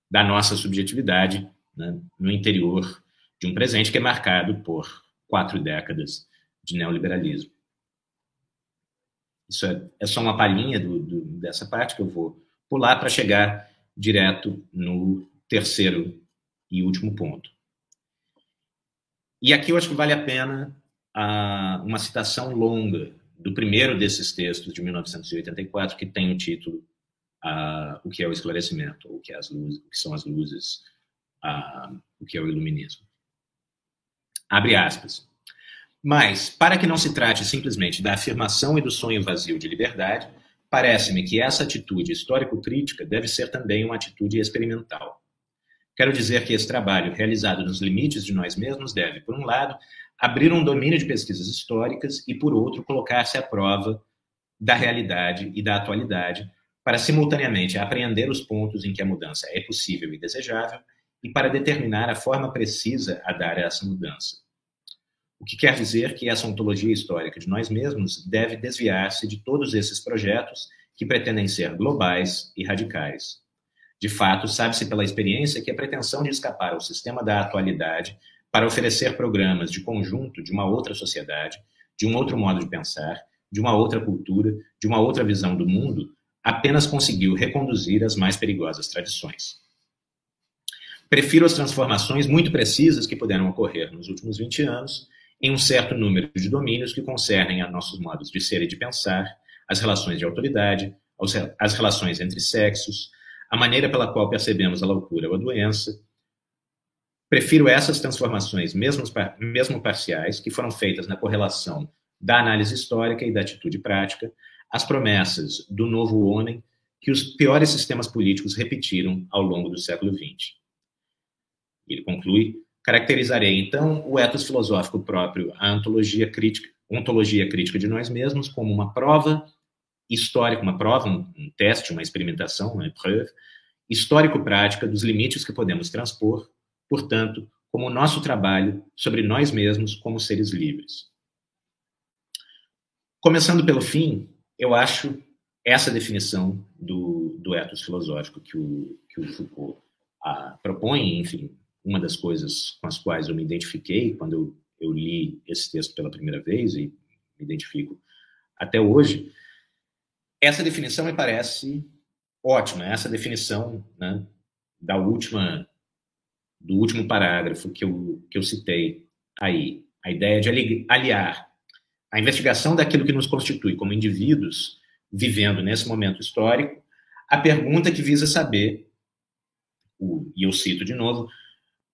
da, nossa subjetividade né, no interior de um presente que é marcado por quatro décadas de neoliberalismo. Isso é, é só uma palhinha do, do, dessa parte que eu vou pular para chegar direto no terceiro e último ponto. E aqui eu acho que vale a pena uh, uma citação longa do primeiro desses textos de 1984 que tem o título uh, o que é o esclarecimento, o que, é as luzes, o que são as luzes, uh, o que é o iluminismo. Abre aspas. Mas, para que não se trate simplesmente da afirmação e do sonho vazio de liberdade, parece-me que essa atitude histórico-crítica deve ser também uma atitude experimental. Quero dizer que esse trabalho, realizado nos limites de nós mesmos, deve, por um lado, abrir um domínio de pesquisas históricas e, por outro, colocar-se à prova da realidade e da atualidade, para simultaneamente apreender os pontos em que a mudança é possível e desejável e para determinar a forma precisa a dar a essa mudança. O que quer dizer que essa ontologia histórica de nós mesmos deve desviar-se de todos esses projetos que pretendem ser globais e radicais. De fato, sabe-se pela experiência que a pretensão de escapar ao sistema da atualidade para oferecer programas de conjunto de uma outra sociedade, de um outro modo de pensar, de uma outra cultura, de uma outra visão do mundo, apenas conseguiu reconduzir as mais perigosas tradições. Prefiro as transformações muito precisas que puderam ocorrer nos últimos 20 anos em um certo número de domínios que concernem a nossos modos de ser e de pensar, as relações de autoridade, as relações entre sexos, a maneira pela qual percebemos a loucura ou a doença. Prefiro essas transformações, mesmo, mesmo parciais, que foram feitas na correlação da análise histórica e da atitude prática, as promessas do novo homem que os piores sistemas políticos repetiram ao longo do século XX. Ele conclui: caracterizarei então o ethos filosófico próprio, a ontologia crítica, ontologia crítica de nós mesmos, como uma prova histórica, uma prova, um, um teste, uma experimentação, uma preuve, histórico-prática dos limites que podemos transpor, portanto, como o nosso trabalho sobre nós mesmos como seres livres. Começando pelo fim, eu acho essa definição do, do ethos filosófico que o, que o Foucault ah, propõe, enfim, uma das coisas com as quais eu me identifiquei quando eu, eu li esse texto pela primeira vez e me identifico até hoje, essa definição me parece ótima. Essa definição né, da última do último parágrafo que eu, que eu citei aí, a ideia de aliar a investigação daquilo que nos constitui como indivíduos vivendo nesse momento histórico, a pergunta que visa saber, e eu cito de novo,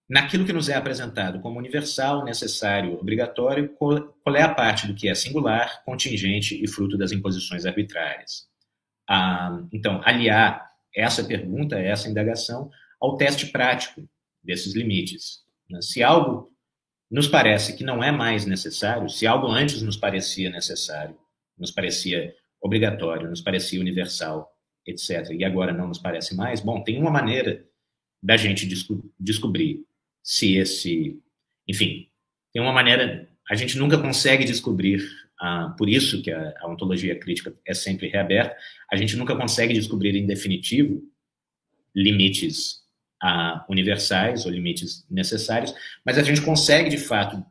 naquilo que nos é apresentado como universal, necessário, obrigatório, qual é a parte do que é singular, contingente e fruto das imposições arbitrárias. Ah, então, aliar essa pergunta, essa indagação, ao teste prático desses limites. Né? Se algo nos parece que não é mais necessário, se algo antes nos parecia necessário, nos parecia obrigatório, nos parecia universal, etc., e agora não nos parece mais, bom, tem uma maneira da gente desco descobrir se esse. Enfim, tem uma maneira. A gente nunca consegue descobrir, ah, por isso que a, a ontologia crítica é sempre reaberta, a gente nunca consegue descobrir em definitivo limites uh, universais ou limites necessários, mas a gente consegue, de fato,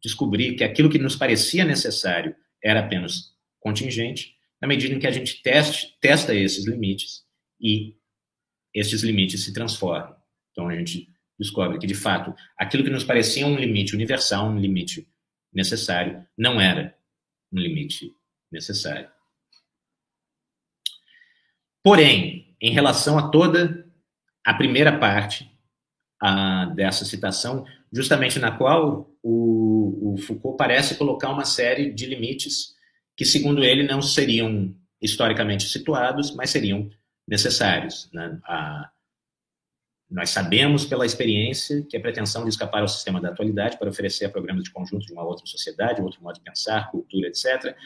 descobrir que aquilo que nos parecia necessário era apenas contingente, na medida em que a gente teste, testa esses limites e esses limites se transformam. Então, a gente descobre que, de fato, aquilo que nos parecia um limite universal, um limite necessário, não era um limite necessário. Porém, em relação a toda a primeira parte a, dessa citação, justamente na qual o, o Foucault parece colocar uma série de limites que, segundo ele, não seriam historicamente situados, mas seriam necessários. Né? A, nós sabemos pela experiência que a pretensão de escapar ao sistema da atualidade para oferecer a programas de conjunto de uma outra sociedade, outro modo de pensar, cultura, etc.,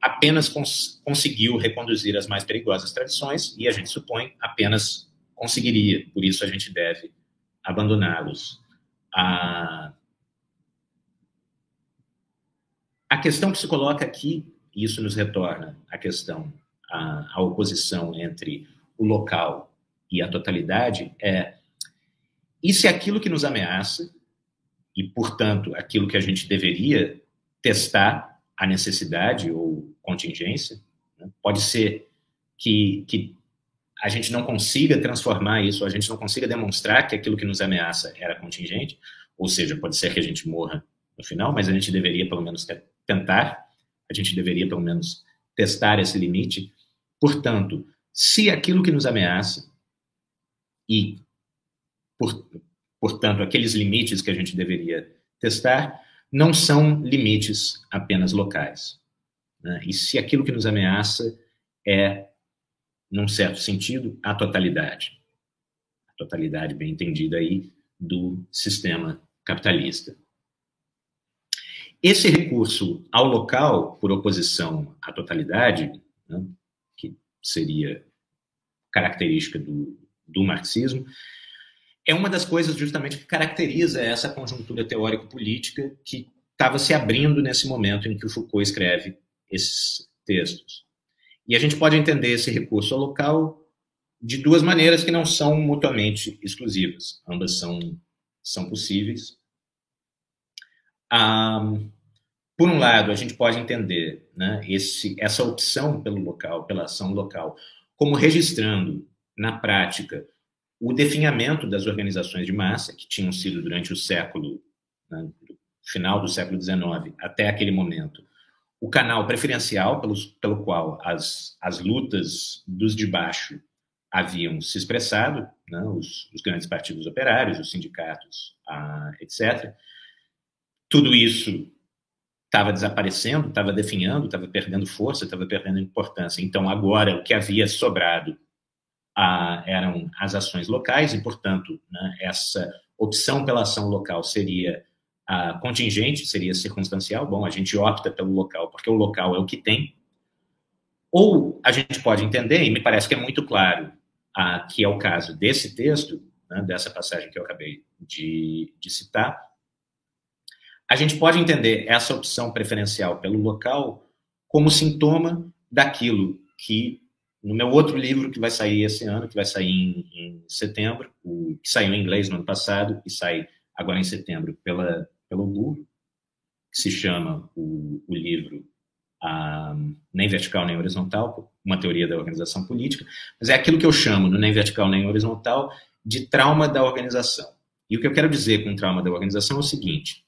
apenas cons conseguiu reconduzir as mais perigosas tradições e a gente supõe apenas conseguiria, por isso a gente deve abandoná-los. A, a questão que se coloca aqui, e isso nos retorna à questão, à, à oposição entre o local e a totalidade, é e se aquilo que nos ameaça, e portanto aquilo que a gente deveria testar a necessidade ou contingência, né, pode ser que, que a gente não consiga transformar isso, a gente não consiga demonstrar que aquilo que nos ameaça era contingente, ou seja, pode ser que a gente morra no final, mas a gente deveria pelo menos tentar, a gente deveria pelo menos testar esse limite. Portanto, se aquilo que nos ameaça e, por, portanto, aqueles limites que a gente deveria testar não são limites apenas locais. Né? E se aquilo que nos ameaça é, num certo sentido, a totalidade. A totalidade, bem entendida aí, do sistema capitalista. Esse recurso ao local, por oposição à totalidade, né, que seria característica do, do marxismo, é uma das coisas justamente que caracteriza essa conjuntura teórico-política que estava se abrindo nesse momento em que o Foucault escreve esses textos. E a gente pode entender esse recurso ao local de duas maneiras que não são mutuamente exclusivas. Ambas são, são possíveis. Por um lado, a gente pode entender né, esse, essa opção pelo local, pela ação local, como registrando, na prática, o definhamento das organizações de massa, que tinham sido durante o século, né, final do século XIX até aquele momento, o canal preferencial pelos, pelo qual as, as lutas dos de baixo haviam se expressado, né, os, os, grandes partidos operários, os sindicatos, etc. Tudo isso estava desaparecendo, estava definhando, estava perdendo força, estava perdendo importância. Então, agora, o que havia sobrado a, eram as ações locais, e, portanto, né, essa opção pela ação local seria a contingente, seria circunstancial. Bom, a gente opta pelo local porque o local é o que tem. Ou a gente pode entender, e me parece que é muito claro, a, que é o caso desse texto, né, dessa passagem que eu acabei de, de citar, a gente pode entender essa opção preferencial pelo local como sintoma daquilo que no meu outro livro, que vai sair esse ano, que vai sair em, em setembro, o, que saiu em inglês no ano passado e sai agora em setembro pela, pelo Google, que se chama o, o livro ah, Nem Vertical Nem Horizontal, uma teoria da organização política, mas é aquilo que eu chamo, no Nem Vertical Nem Horizontal, de trauma da organização. E o que eu quero dizer com trauma da organização é o seguinte: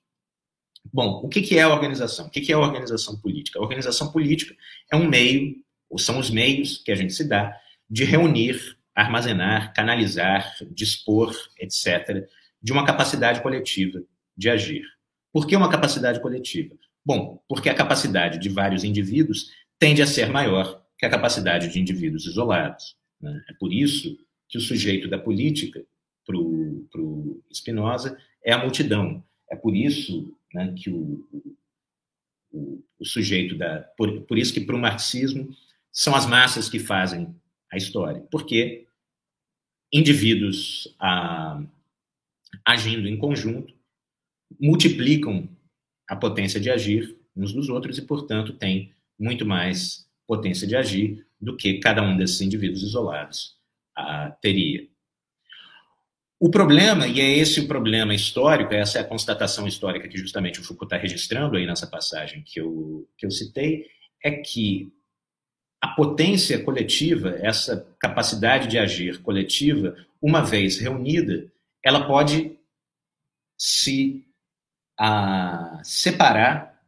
bom, o que é a organização? O que é a organização política? A organização política é um meio são os meios que a gente se dá de reunir, armazenar, canalizar, dispor, etc., de uma capacidade coletiva de agir. Por que uma capacidade coletiva? Bom, porque a capacidade de vários indivíduos tende a ser maior que a capacidade de indivíduos isolados. Né? É por isso que o sujeito da política, para o Spinoza, é a multidão. É por isso né, que o, o, o, sujeito da. Por, por isso que para o marxismo são as massas que fazem a história, porque indivíduos ah, agindo em conjunto multiplicam a potência de agir uns dos outros e, portanto, têm muito mais potência de agir do que cada um desses indivíduos isolados ah, teria. O problema, e é esse o problema histórico, essa é a constatação histórica que justamente o Foucault está registrando aí nessa passagem que eu, que eu citei, é que a potência coletiva, essa capacidade de agir coletiva, uma vez reunida, ela pode se a, separar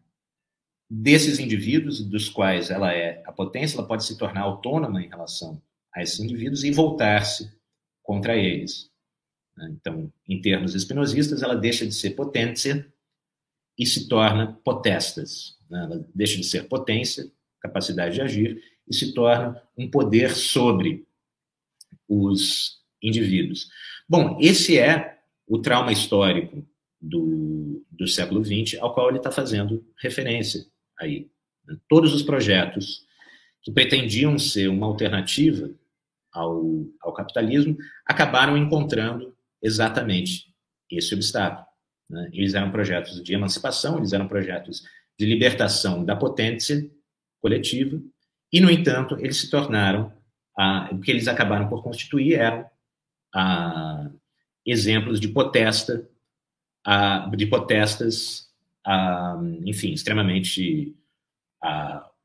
desses indivíduos dos quais ela é a potência, ela pode se tornar autônoma em relação a esses indivíduos e voltar-se contra eles. Né? Então, em termos espinosistas, ela deixa de ser potência e se torna potestas. Né? Ela deixa de ser potência, capacidade de agir, e se torna um poder sobre os indivíduos. Bom, esse é o trauma histórico do, do século XX ao qual ele está fazendo referência aí. Né? Todos os projetos que pretendiam ser uma alternativa ao, ao capitalismo acabaram encontrando exatamente esse obstáculo. Né? Eles eram projetos de emancipação, eles eram projetos de libertação da potência coletiva, e, no entanto, eles se tornaram, o que eles acabaram por constituir eram exemplos de potesta, de potestas, enfim, extremamente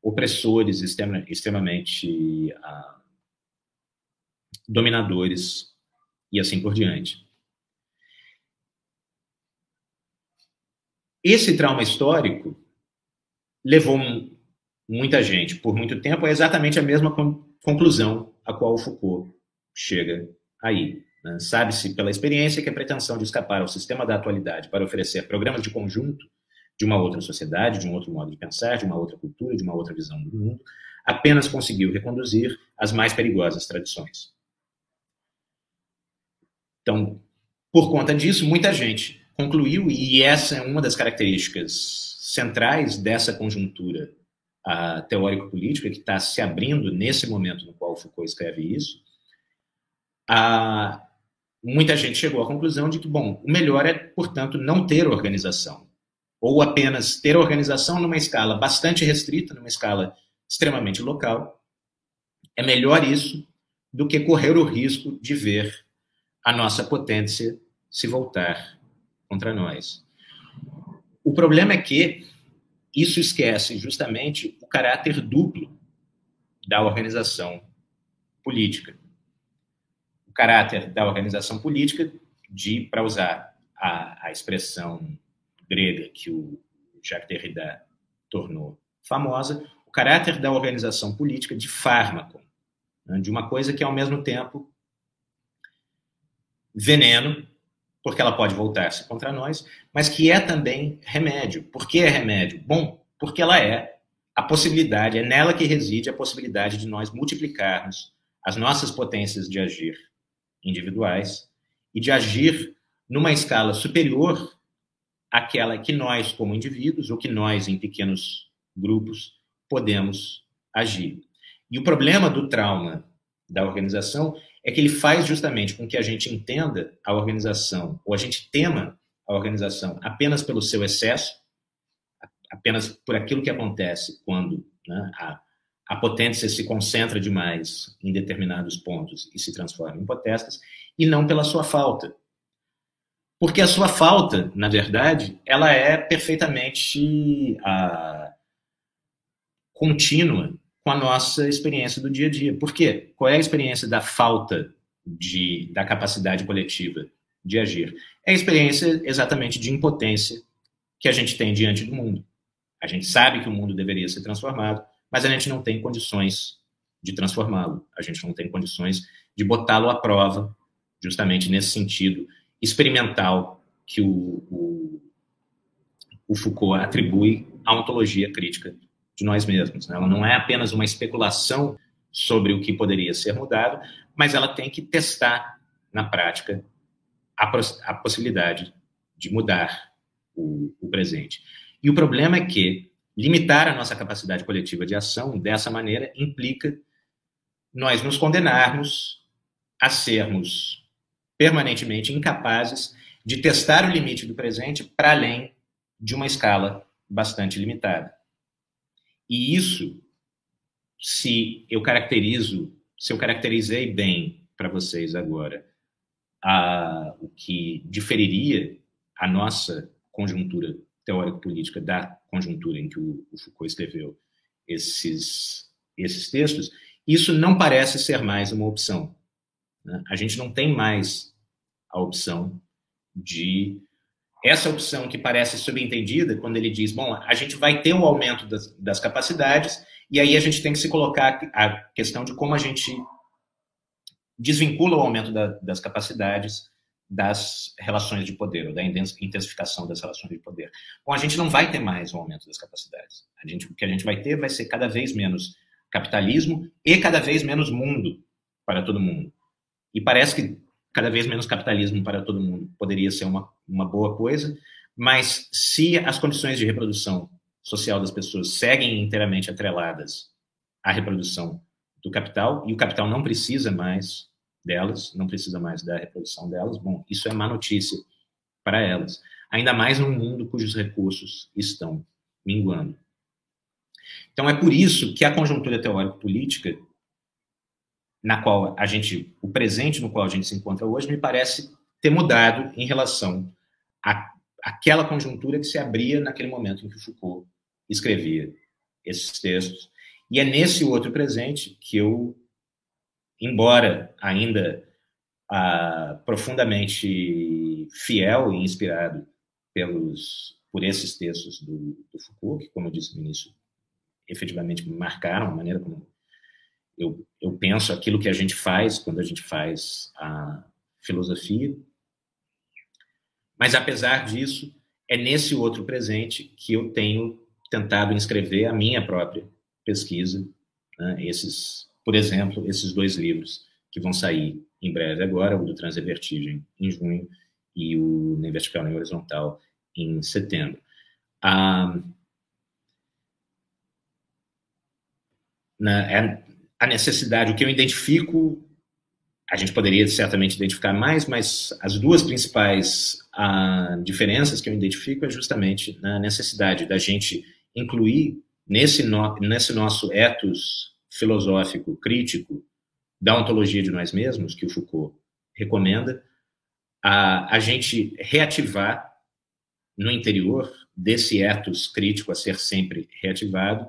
opressores, extremamente ah, dominadores e assim por diante. Esse trauma histórico levou muita gente, por muito tempo, a exatamente a mesma conclusão a qual o Foucault chega aí. Né? Sabe-se pela experiência que a pretensão de escapar ao sistema da atualidade para oferecer programas de conjunto de uma outra sociedade, de um outro modo de pensar, de uma outra cultura, de uma outra visão do mundo, apenas conseguiu reconduzir as mais perigosas tradições. Então, por conta disso, muita gente concluiu, e essa é uma das características centrais dessa conjuntura teórico-política que está se abrindo nesse momento no qual Foucault escreve isso, muita gente chegou à conclusão de que, bom, o melhor é, portanto, não ter organização, ou apenas ter organização numa escala bastante restrita, numa escala extremamente local. É melhor isso do que correr o risco de ver a nossa potência se voltar contra nós. O problema é que isso esquece justamente o caráter duplo da organização política. O caráter da organização política de, para usar a, a expressão grega que o Jacques Derrida tornou famosa, o caráter da organização política de fármaco, né, de uma coisa que é ao mesmo tempo veneno, porque ela pode voltar-se contra nós, mas que é também remédio. Por que é remédio? Bom, porque ela é a possibilidade, é nela que reside a possibilidade de nós multiplicarmos as nossas potências de agir individuais e de agir numa escala superior àquela que nós, como indivíduos, ou que nós, em pequenos grupos, podemos agir. E o problema do trauma da organização é que ele faz justamente com que a gente entenda a organização, ou a gente tema a organização apenas pelo seu excesso, apenas por aquilo que acontece quando né, a, a potência se concentra demais em determinados pontos e se transforma em potestas, e não pela sua falta. Porque a sua falta, na verdade, ela é perfeitamente a, contínua com a nossa experiência do dia a dia. Por quê? Qual é a experiência da falta de, da capacidade coletiva de agir? É a experiência exatamente de impotência que a gente tem diante do mundo. A gente sabe que o mundo deveria ser transformado, mas a gente não tem condições de transformá-lo. A gente não tem condições de botá-lo à prova, justamente nesse sentido experimental que o, o, o Foucault atribui à ontologia crítica de nós mesmos. Né? Ela não é apenas uma especulação sobre o que poderia ser mudado, mas ela tem que testar na prática a, a possibilidade de mudar o, o presente. E o problema é que limitar a nossa capacidade coletiva de ação dessa maneira implica nós nos condenarmos a sermos permanentemente incapazes de testar o limite do presente para além de uma escala bastante limitada. E isso, se eu caracterizo, se eu caracterizei bem para vocês agora a, o que diferiria a nossa conjuntura teórico-política da conjuntura em que o, o Foucault escreveu esses, esses textos, isso não parece ser mais uma opção. Né? A gente não tem mais a opção de essa opção que parece subentendida quando ele diz, bom, a gente vai ter um aumento das, das, capacidades e aí a gente tem que se colocar a questão de como a gente desvincula o aumento da, das capacidades das relações de poder, ou da intensificação das relações de poder. Bom, a gente não vai ter mais um aumento das capacidades. A gente, o que a gente vai ter vai ser cada vez menos capitalismo e cada vez menos mundo para todo mundo. E parece que cada vez menos capitalismo para todo mundo poderia ser uma, uma boa coisa, mas se as condições de reprodução social das pessoas seguem inteiramente atreladas à reprodução do capital, e o capital não precisa mais delas, não precisa mais da reprodução delas, bom, isso é má notícia para elas. Ainda mais num mundo cujos recursos estão minguando. Então é por isso que a conjuntura teórico-política na qual a gente, o presente no qual a gente se encontra hoje, me parece ter mudado em relação à, àquela conjuntura que se abria naquele momento em que Foucault escrevia esses textos. E é nesse outro presente que eu, embora ainda ah, profundamente fiel e inspirado pelos por esses textos do, do Foucault, que, como eu disse no início, efetivamente me marcaram a maneira como eu, eu penso aquilo que a gente faz quando a gente faz a filosofia. Mas, apesar disso, é nesse outro presente que eu tenho tentado inscrever a minha própria pesquisa, né? esses, por exemplo, esses dois livros que vão sair em breve agora, o do Trans e Vertigem em junho e o Nem Vertical Nem Horizontal em setembro. Ah, na, é, a necessidade, o que eu identifico, a gente poderia certamente identificar mais, mas as duas principais uh, diferenças que eu identifico é justamente na necessidade da gente incluir nesse, no, nesse nosso ethos filosófico crítico da ontologia de nós mesmos, que o Foucault recomenda, a, a gente reativar no interior desse ethos crítico a ser sempre reativado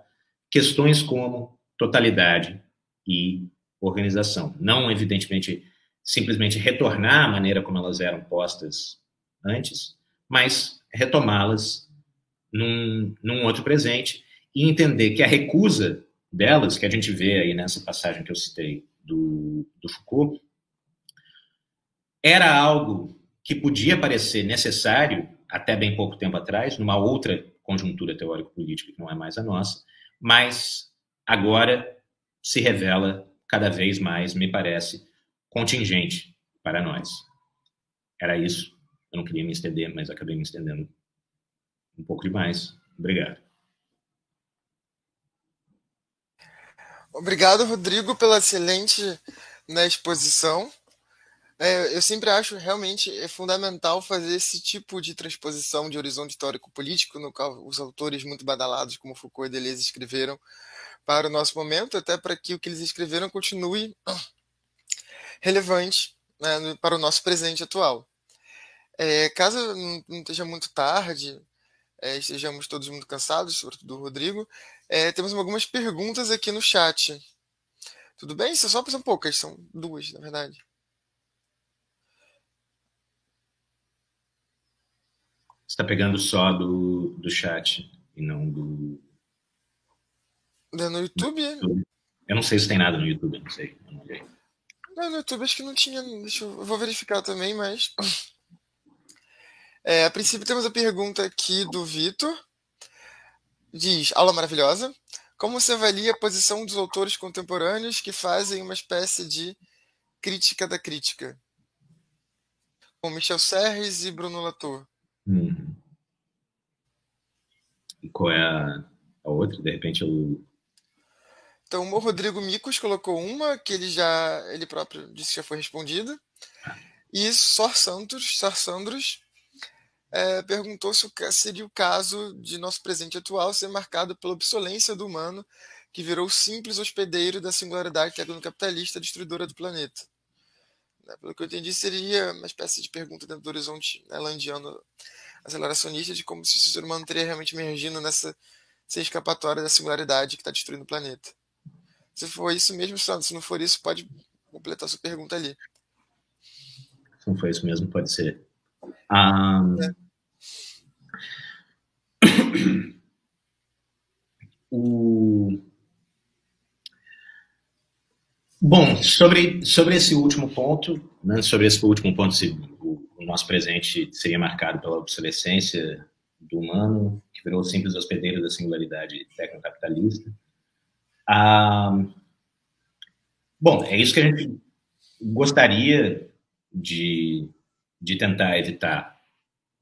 questões como totalidade, e organização. Não, evidentemente, simplesmente retornar à maneira como elas eram postas antes, mas retomá-las num, num outro presente e entender que a recusa delas, que a gente vê aí nessa passagem que eu citei do, do Foucault, era algo que podia parecer necessário até bem pouco tempo atrás, numa outra conjuntura teórico-política que não é mais a nossa, mas agora se revela cada vez mais, me parece, contingente para nós. Era isso. Eu não queria me estender, mas acabei me estendendo um pouco demais. Obrigado. Obrigado, Rodrigo, pela excelente né, exposição. É, eu sempre acho realmente é fundamental fazer esse tipo de transposição de horizonte histórico-político, no qual os autores muito badalados, como Foucault e Deleuze, escreveram, para o nosso momento, até para que o que eles escreveram continue relevante né, para o nosso presente atual. É, caso não esteja muito tarde, é, estejamos todos muito cansados, sobretudo o Rodrigo, é, temos algumas perguntas aqui no chat. Tudo bem? São só são poucas, são duas, na verdade. Você está pegando só do, do chat e não do, no YouTube? Eu não sei se tem nada no YouTube, não sei. Não, no YouTube acho que não tinha. Deixa eu, eu vou verificar também, mas. É, a princípio temos a pergunta aqui do Vitor. Diz, aula maravilhosa. Como você avalia a posição dos autores contemporâneos que fazem uma espécie de crítica da crítica? Com Michel Serres e Bruno Latour. Hum. E qual é a, a outra? De repente eu então, o Rodrigo Micos colocou uma, que ele já ele próprio disse que já foi respondida. E Sor Santos, Sor Sandros é, perguntou se seria o caso de nosso presente atual ser marcado pela obsolência do humano, que virou simples hospedeiro da singularidade tecnocapitalista destruidora do planeta. Né, pelo que eu entendi, seria uma espécie de pergunta dentro do horizonte né, landiano aceleracionista de como se o ser humano teria realmente emergindo nessa sem escapatória da singularidade que está destruindo o planeta. Se for isso mesmo, Sandro, se não for isso, pode completar sua pergunta ali. Se não for isso mesmo, pode ser. Um... É. (coughs) o... Bom, sobre, sobre esse último ponto, né, sobre esse último ponto, se o, o nosso presente seria marcado pela obsolescência do humano, que virou simples hospedeiro da singularidade tecnocapitalista. Bom, é isso que a gente gostaria de, de tentar evitar.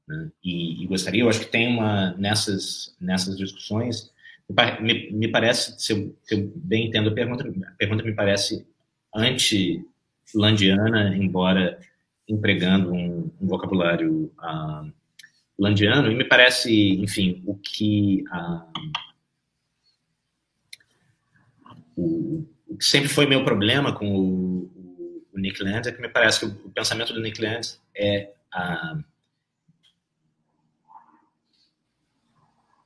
Né? E, e, gostaria, eu acho que tem uma, nessas, nessas discussões, me, me parece, se eu, se eu, bem entendo a pergunta, a pergunta me parece anti-landiana, embora empregando um, um vocabulário landiano, e me parece, enfim, o que o, o, que sempre foi meu problema com o, o, o Nick Land é que me parece que o, pensamento do Nick Land é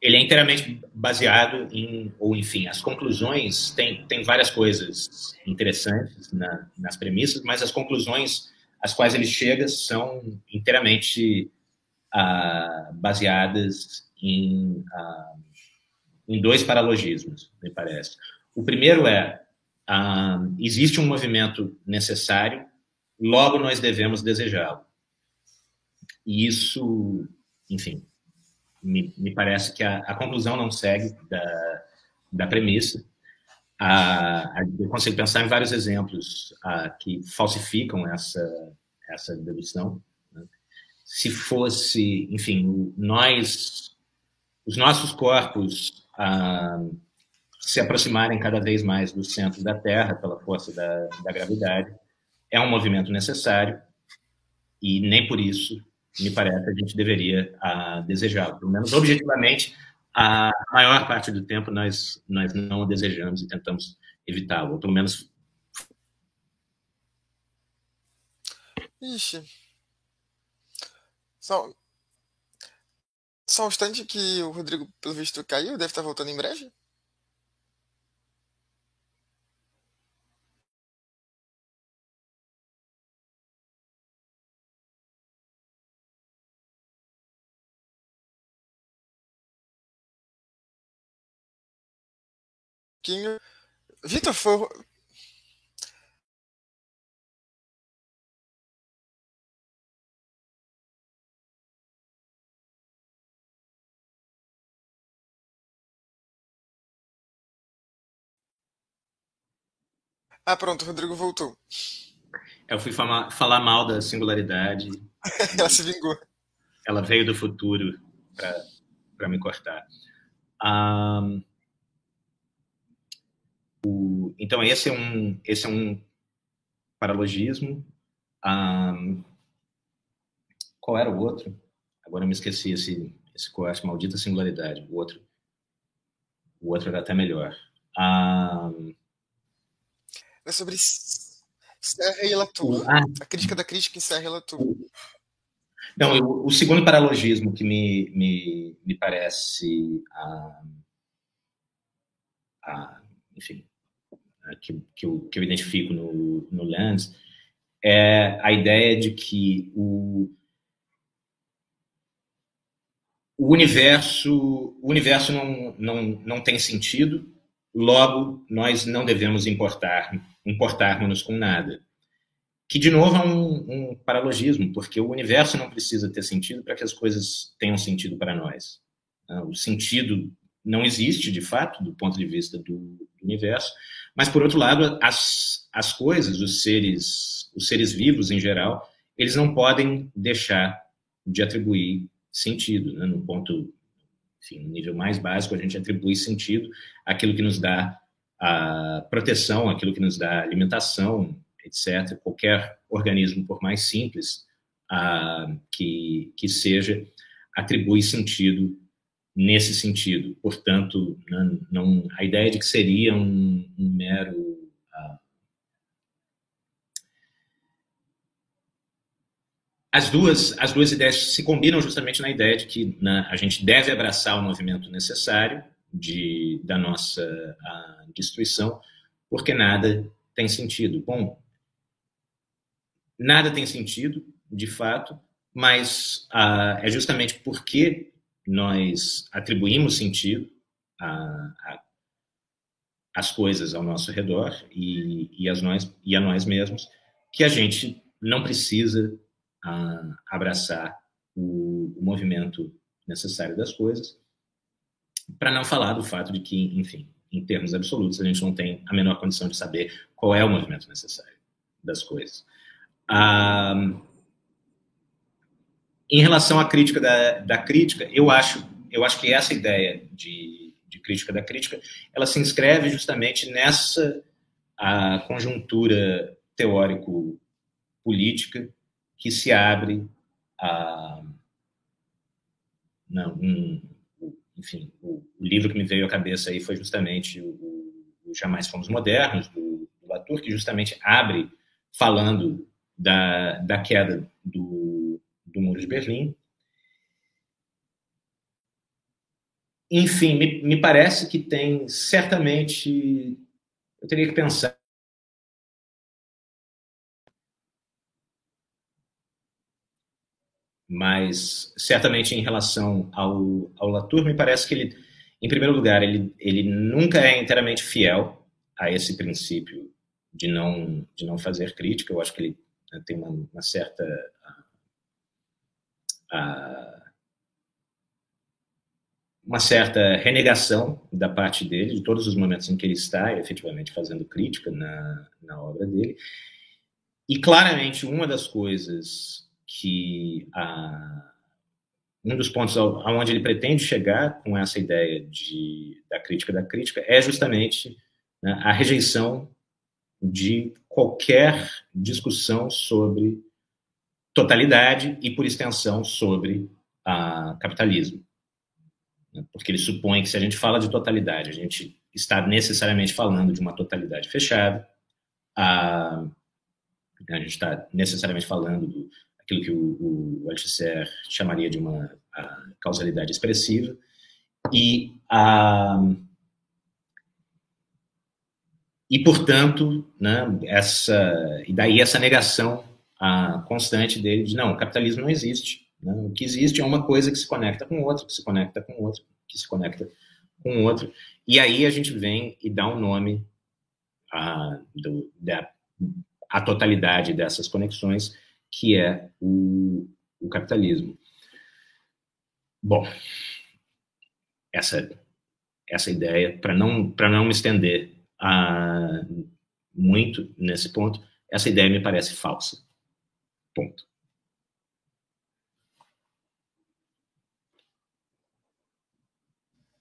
ele é inteiramente baseado em, ou enfim, as conclusões, tem, tem várias coisas interessantes na, nas premissas, mas as conclusões às quais ele chega são inteiramente ah, baseadas em, ah, em dois paralogismos, me parece. O primeiro é, ah, existe um movimento necessário, logo nós devemos desejá-lo. E isso, enfim, me, me parece que a, a, conclusão não segue da, da premissa. Eu consigo pensar em vários exemplos que falsificam essa, essa dedução. Né? Se fosse, enfim, nós, os nossos corpos se aproximarem cada vez mais do centro da Terra pela força da, da gravidade, é um movimento necessário e nem por isso me parece, a gente deveria uh, desejá-lo. Pelo menos objetivamente, a maior parte do tempo nós, nós não desejamos e tentamos evitá-lo, ou pelo menos. Ixi. Só, só um instante que o Rodrigo, pelo visto, caiu, deve estar voltando em breve. Pouquinho. Vitor, foi. Ah, pronto, o Rodrigo voltou. Eu fui falar, falar mal da singularidade. (laughs) Ela se vingou. Ela veio do futuro para me cortar. Um, o, então, esse é um, esse é um paralogismo. Um, qual era o outro? Agora eu me esqueci esse, esse coacho, maldita singularidade. O outro, o outro era até melhor. Um, é sobre Serra e Latour. Ah, a crítica da crítica em Serra e Latour. Não, o, o, segundo paralogismo que me, me, me parece, ah, ah, enfim, que, que, eu, que eu identifico no, no Lands é a ideia de que o, o universo, o universo não, não, não tem sentido, logo nós não devemos importar, importarmos com nada. Que, de novo, é um, um paralogismo, porque o universo não precisa ter sentido para que as coisas tenham sentido para nós. O sentido não existe, de fato, do ponto de vista do, universo, mas, por outro lado, as, as coisas, os seres, os seres vivos em geral, eles não podem deixar de atribuir sentido. Né? No ponto, enfim, no nível mais básico, a gente atribui sentido àquilo que nos dá a proteção, aquilo que nos dá alimentação, etc. Qualquer organismo, por mais simples uh, que, que seja, atribui sentido nesse sentido. Portanto, não, não, a ideia de que seria um, um mero. Uh, as duas, as duas ideias se combinam justamente na ideia de que né, a gente deve abraçar o movimento necessário de, da nossa uh, destruição, porque nada tem sentido. Bom, nada tem sentido, de fato, mas uh, é justamente porque nós atribuímos sentido às coisas ao nosso redor e, e, as nós, e a nós mesmos, que a gente não precisa uh, abraçar o, o, movimento necessário das coisas, para não falar do fato de que, enfim, em termos absolutos, a gente não tem a menor condição de saber qual é o movimento necessário das coisas. Uh, em relação à crítica da, da crítica, eu acho, eu acho que essa ideia de, de crítica da crítica, ela se inscreve justamente nessa a conjuntura teórico-política que se abre a, não, um, enfim, o, o, livro que me veio à cabeça aí foi justamente o, o Jamais Fomos Modernos, do, do Latour, que justamente abre falando da, da queda do, do Muro de Berlim. Enfim, me, me parece que tem certamente. Eu teria que pensar mas certamente em relação ao, ao Latour, me parece que ele, em primeiro lugar, ele, ele nunca é inteiramente fiel a esse princípio de não, de não fazer crítica. Eu acho que ele né, tem uma, uma certa. Uma certa renegação da parte dele, de todos os momentos em que ele está efetivamente fazendo crítica na, na obra dele. E claramente, uma das coisas que um dos pontos aonde ele pretende chegar com essa ideia de, da crítica da crítica é justamente né, a rejeição de qualquer discussão sobre totalidade e, por extensão, sobre a capitalismo. Né, porque ele supõe que se a gente fala de totalidade, a gente está necessariamente falando de uma totalidade fechada, a, a gente está necessariamente falando do, aquilo que o, o Althusser chamaria de uma causalidade expressiva, e a e portanto, né, essa e daí essa negação a, constante dele de não, o capitalismo não existe. Né? O que existe é uma coisa que se conecta com outra, que se conecta com outra, que se conecta com outro. E aí a gente vem e dá um nome a, da, a totalidade dessas conexões que é o, o capitalismo. Bom, essa essa ideia para não não me estender a, muito nesse ponto, essa ideia me parece falsa. Ponto.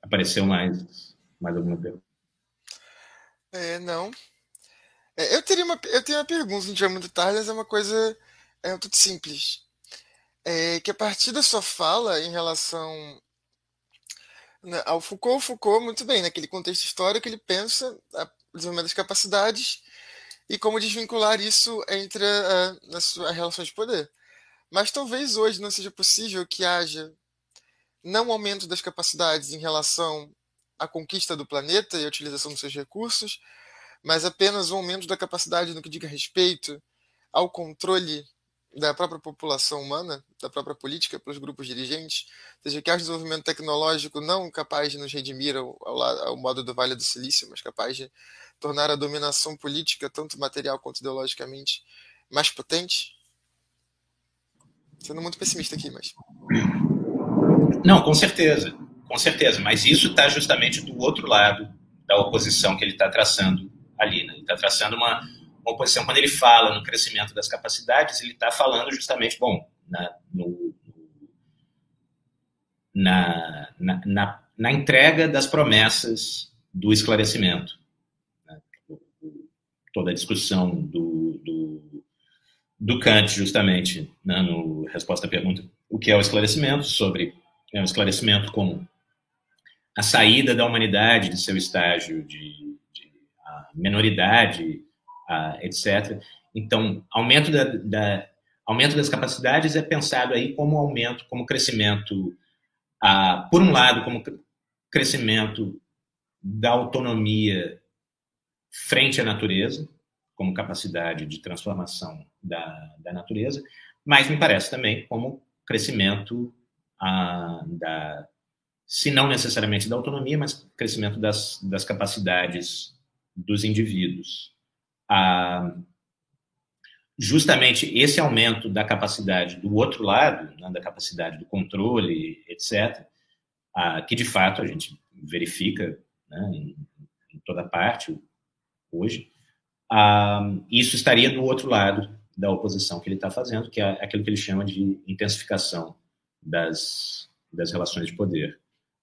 Apareceu mais mais alguma pergunta? É, não. É, eu teria uma eu tenho uma pergunta, não tinha muito tarde, mas é uma coisa é tudo simples. É que a partir da sua fala em relação né, ao Foucault, Foucault, muito bem, naquele contexto histórico, ele pensa o desenvolvimento das capacidades e como desvincular isso entre a, a, a relação de poder. Mas talvez hoje não seja possível que haja não aumento das capacidades em relação à conquista do planeta e a utilização dos seus recursos, mas apenas um aumento da capacidade no que diga respeito ao controle da própria população humana, da própria política, pelos grupos dirigentes, ou seja, que há um desenvolvimento tecnológico não capaz de nos redimir ao, ao, ao, modo do Vale do Silício, mas capaz de tornar a dominação política, tanto material quanto ideologicamente, mais potente? Sendo muito pessimista aqui, mas. Não, com certeza, com certeza, mas isso está justamente do outro lado da oposição que ele está traçando ali. Né? Ele está traçando uma uma oposição, quando ele fala no crescimento das capacidades, ele está falando justamente, bom, na, no, na, na, na, na, entrega das promessas do esclarecimento. Né? Toda a discussão do, do, do Kant, justamente, né? no resposta à pergunta o que é o esclarecimento, sobre é, o esclarecimento como a saída da humanidade de seu estágio de, de menoridade uh, etc. Então, aumento, da, da, aumento das capacidades é pensado aí como aumento, como crescimento, uh, por um lado, como crescimento da autonomia frente à natureza, como capacidade de transformação da, da natureza, mas me parece também como crescimento uh, da, se não necessariamente da autonomia, mas crescimento das, das capacidades dos indivíduos justamente esse aumento da capacidade do outro lado, né, da capacidade do controle, etc., que de fato a gente verifica né, em, em, toda parte hoje, isso estaria do outro lado da oposição que ele está fazendo, que é aquilo que ele chama de intensificação das, das relações de poder.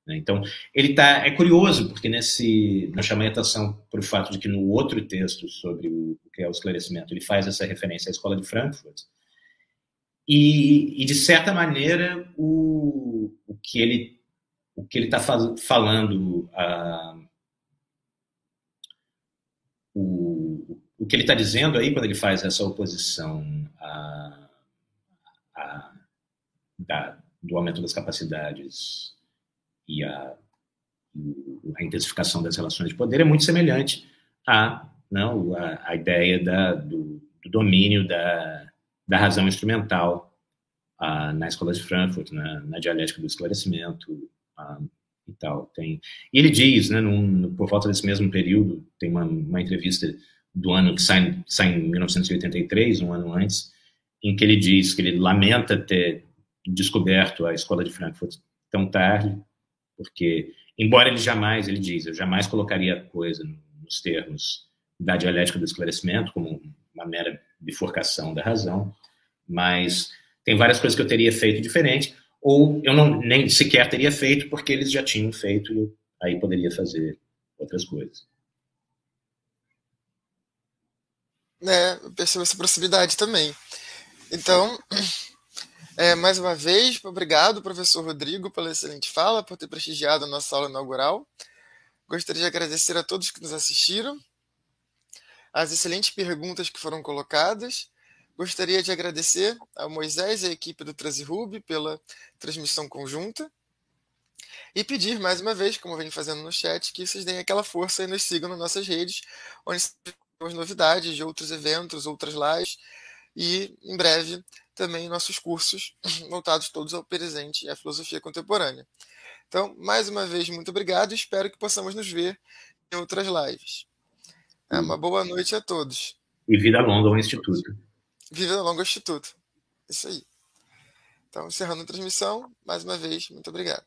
Né? Então, ele tá, é curioso, porque nesse, eu chamei a atenção para o fato de que no outro texto sobre o, o, que é o esclarecimento, ele faz essa referência à escola de Frankfurt, e, e, de certa maneira, o, o que ele o que ele está falando, uh, o, o que ele está dizendo aí quando ele faz essa oposição a, a, da, do aumento das capacidades e a, a intensificação das relações de poder é muito semelhante a, não, a, a ideia da, do, do domínio da, da razão instrumental na escola de Frankfurt, na, na dialética do esclarecimento e tal. Tem, e ele diz, né, num, por volta desse mesmo período, tem uma, uma entrevista do ano que sai, sai em 1983, um ano antes, em que ele diz que ele lamenta ter descoberto a escola de Frankfurt tão tarde, porque, embora ele jamais, ele diz, eu jamais colocaria a coisa nos termos da dialética do esclarecimento como uma mera bifurcação da razão, mas tem várias coisas que eu teria feito diferente, ou eu não nem sequer teria feito porque eles já tinham feito e aí poderia fazer outras coisas. É, eu percebo essa proximidade também. Então, é, mais uma vez, obrigado, professor Rodrigo, pela excelente fala, por ter prestigiado a nossa aula inaugural. Gostaria de agradecer a todos que nos assistiram as excelentes perguntas que foram colocadas. Gostaria de agradecer ao Moisés e à equipe do Transirub pela transmissão conjunta. E pedir mais uma vez, como eu venho fazendo no chat, que vocês deem aquela força e nos sigam nas nossas redes, onde temos novidades de outros eventos, outras lives e, em breve, também nossos cursos (laughs) voltados todos ao presente e à filosofia contemporânea. Então, mais uma vez, muito obrigado e espero que possamos nos ver em outras lives. É uma boa noite a todos. E vida longa ao Instituto. Vida longa ao Instituto. Isso aí. Então, encerrando a transmissão, mais uma vez, muito obrigado.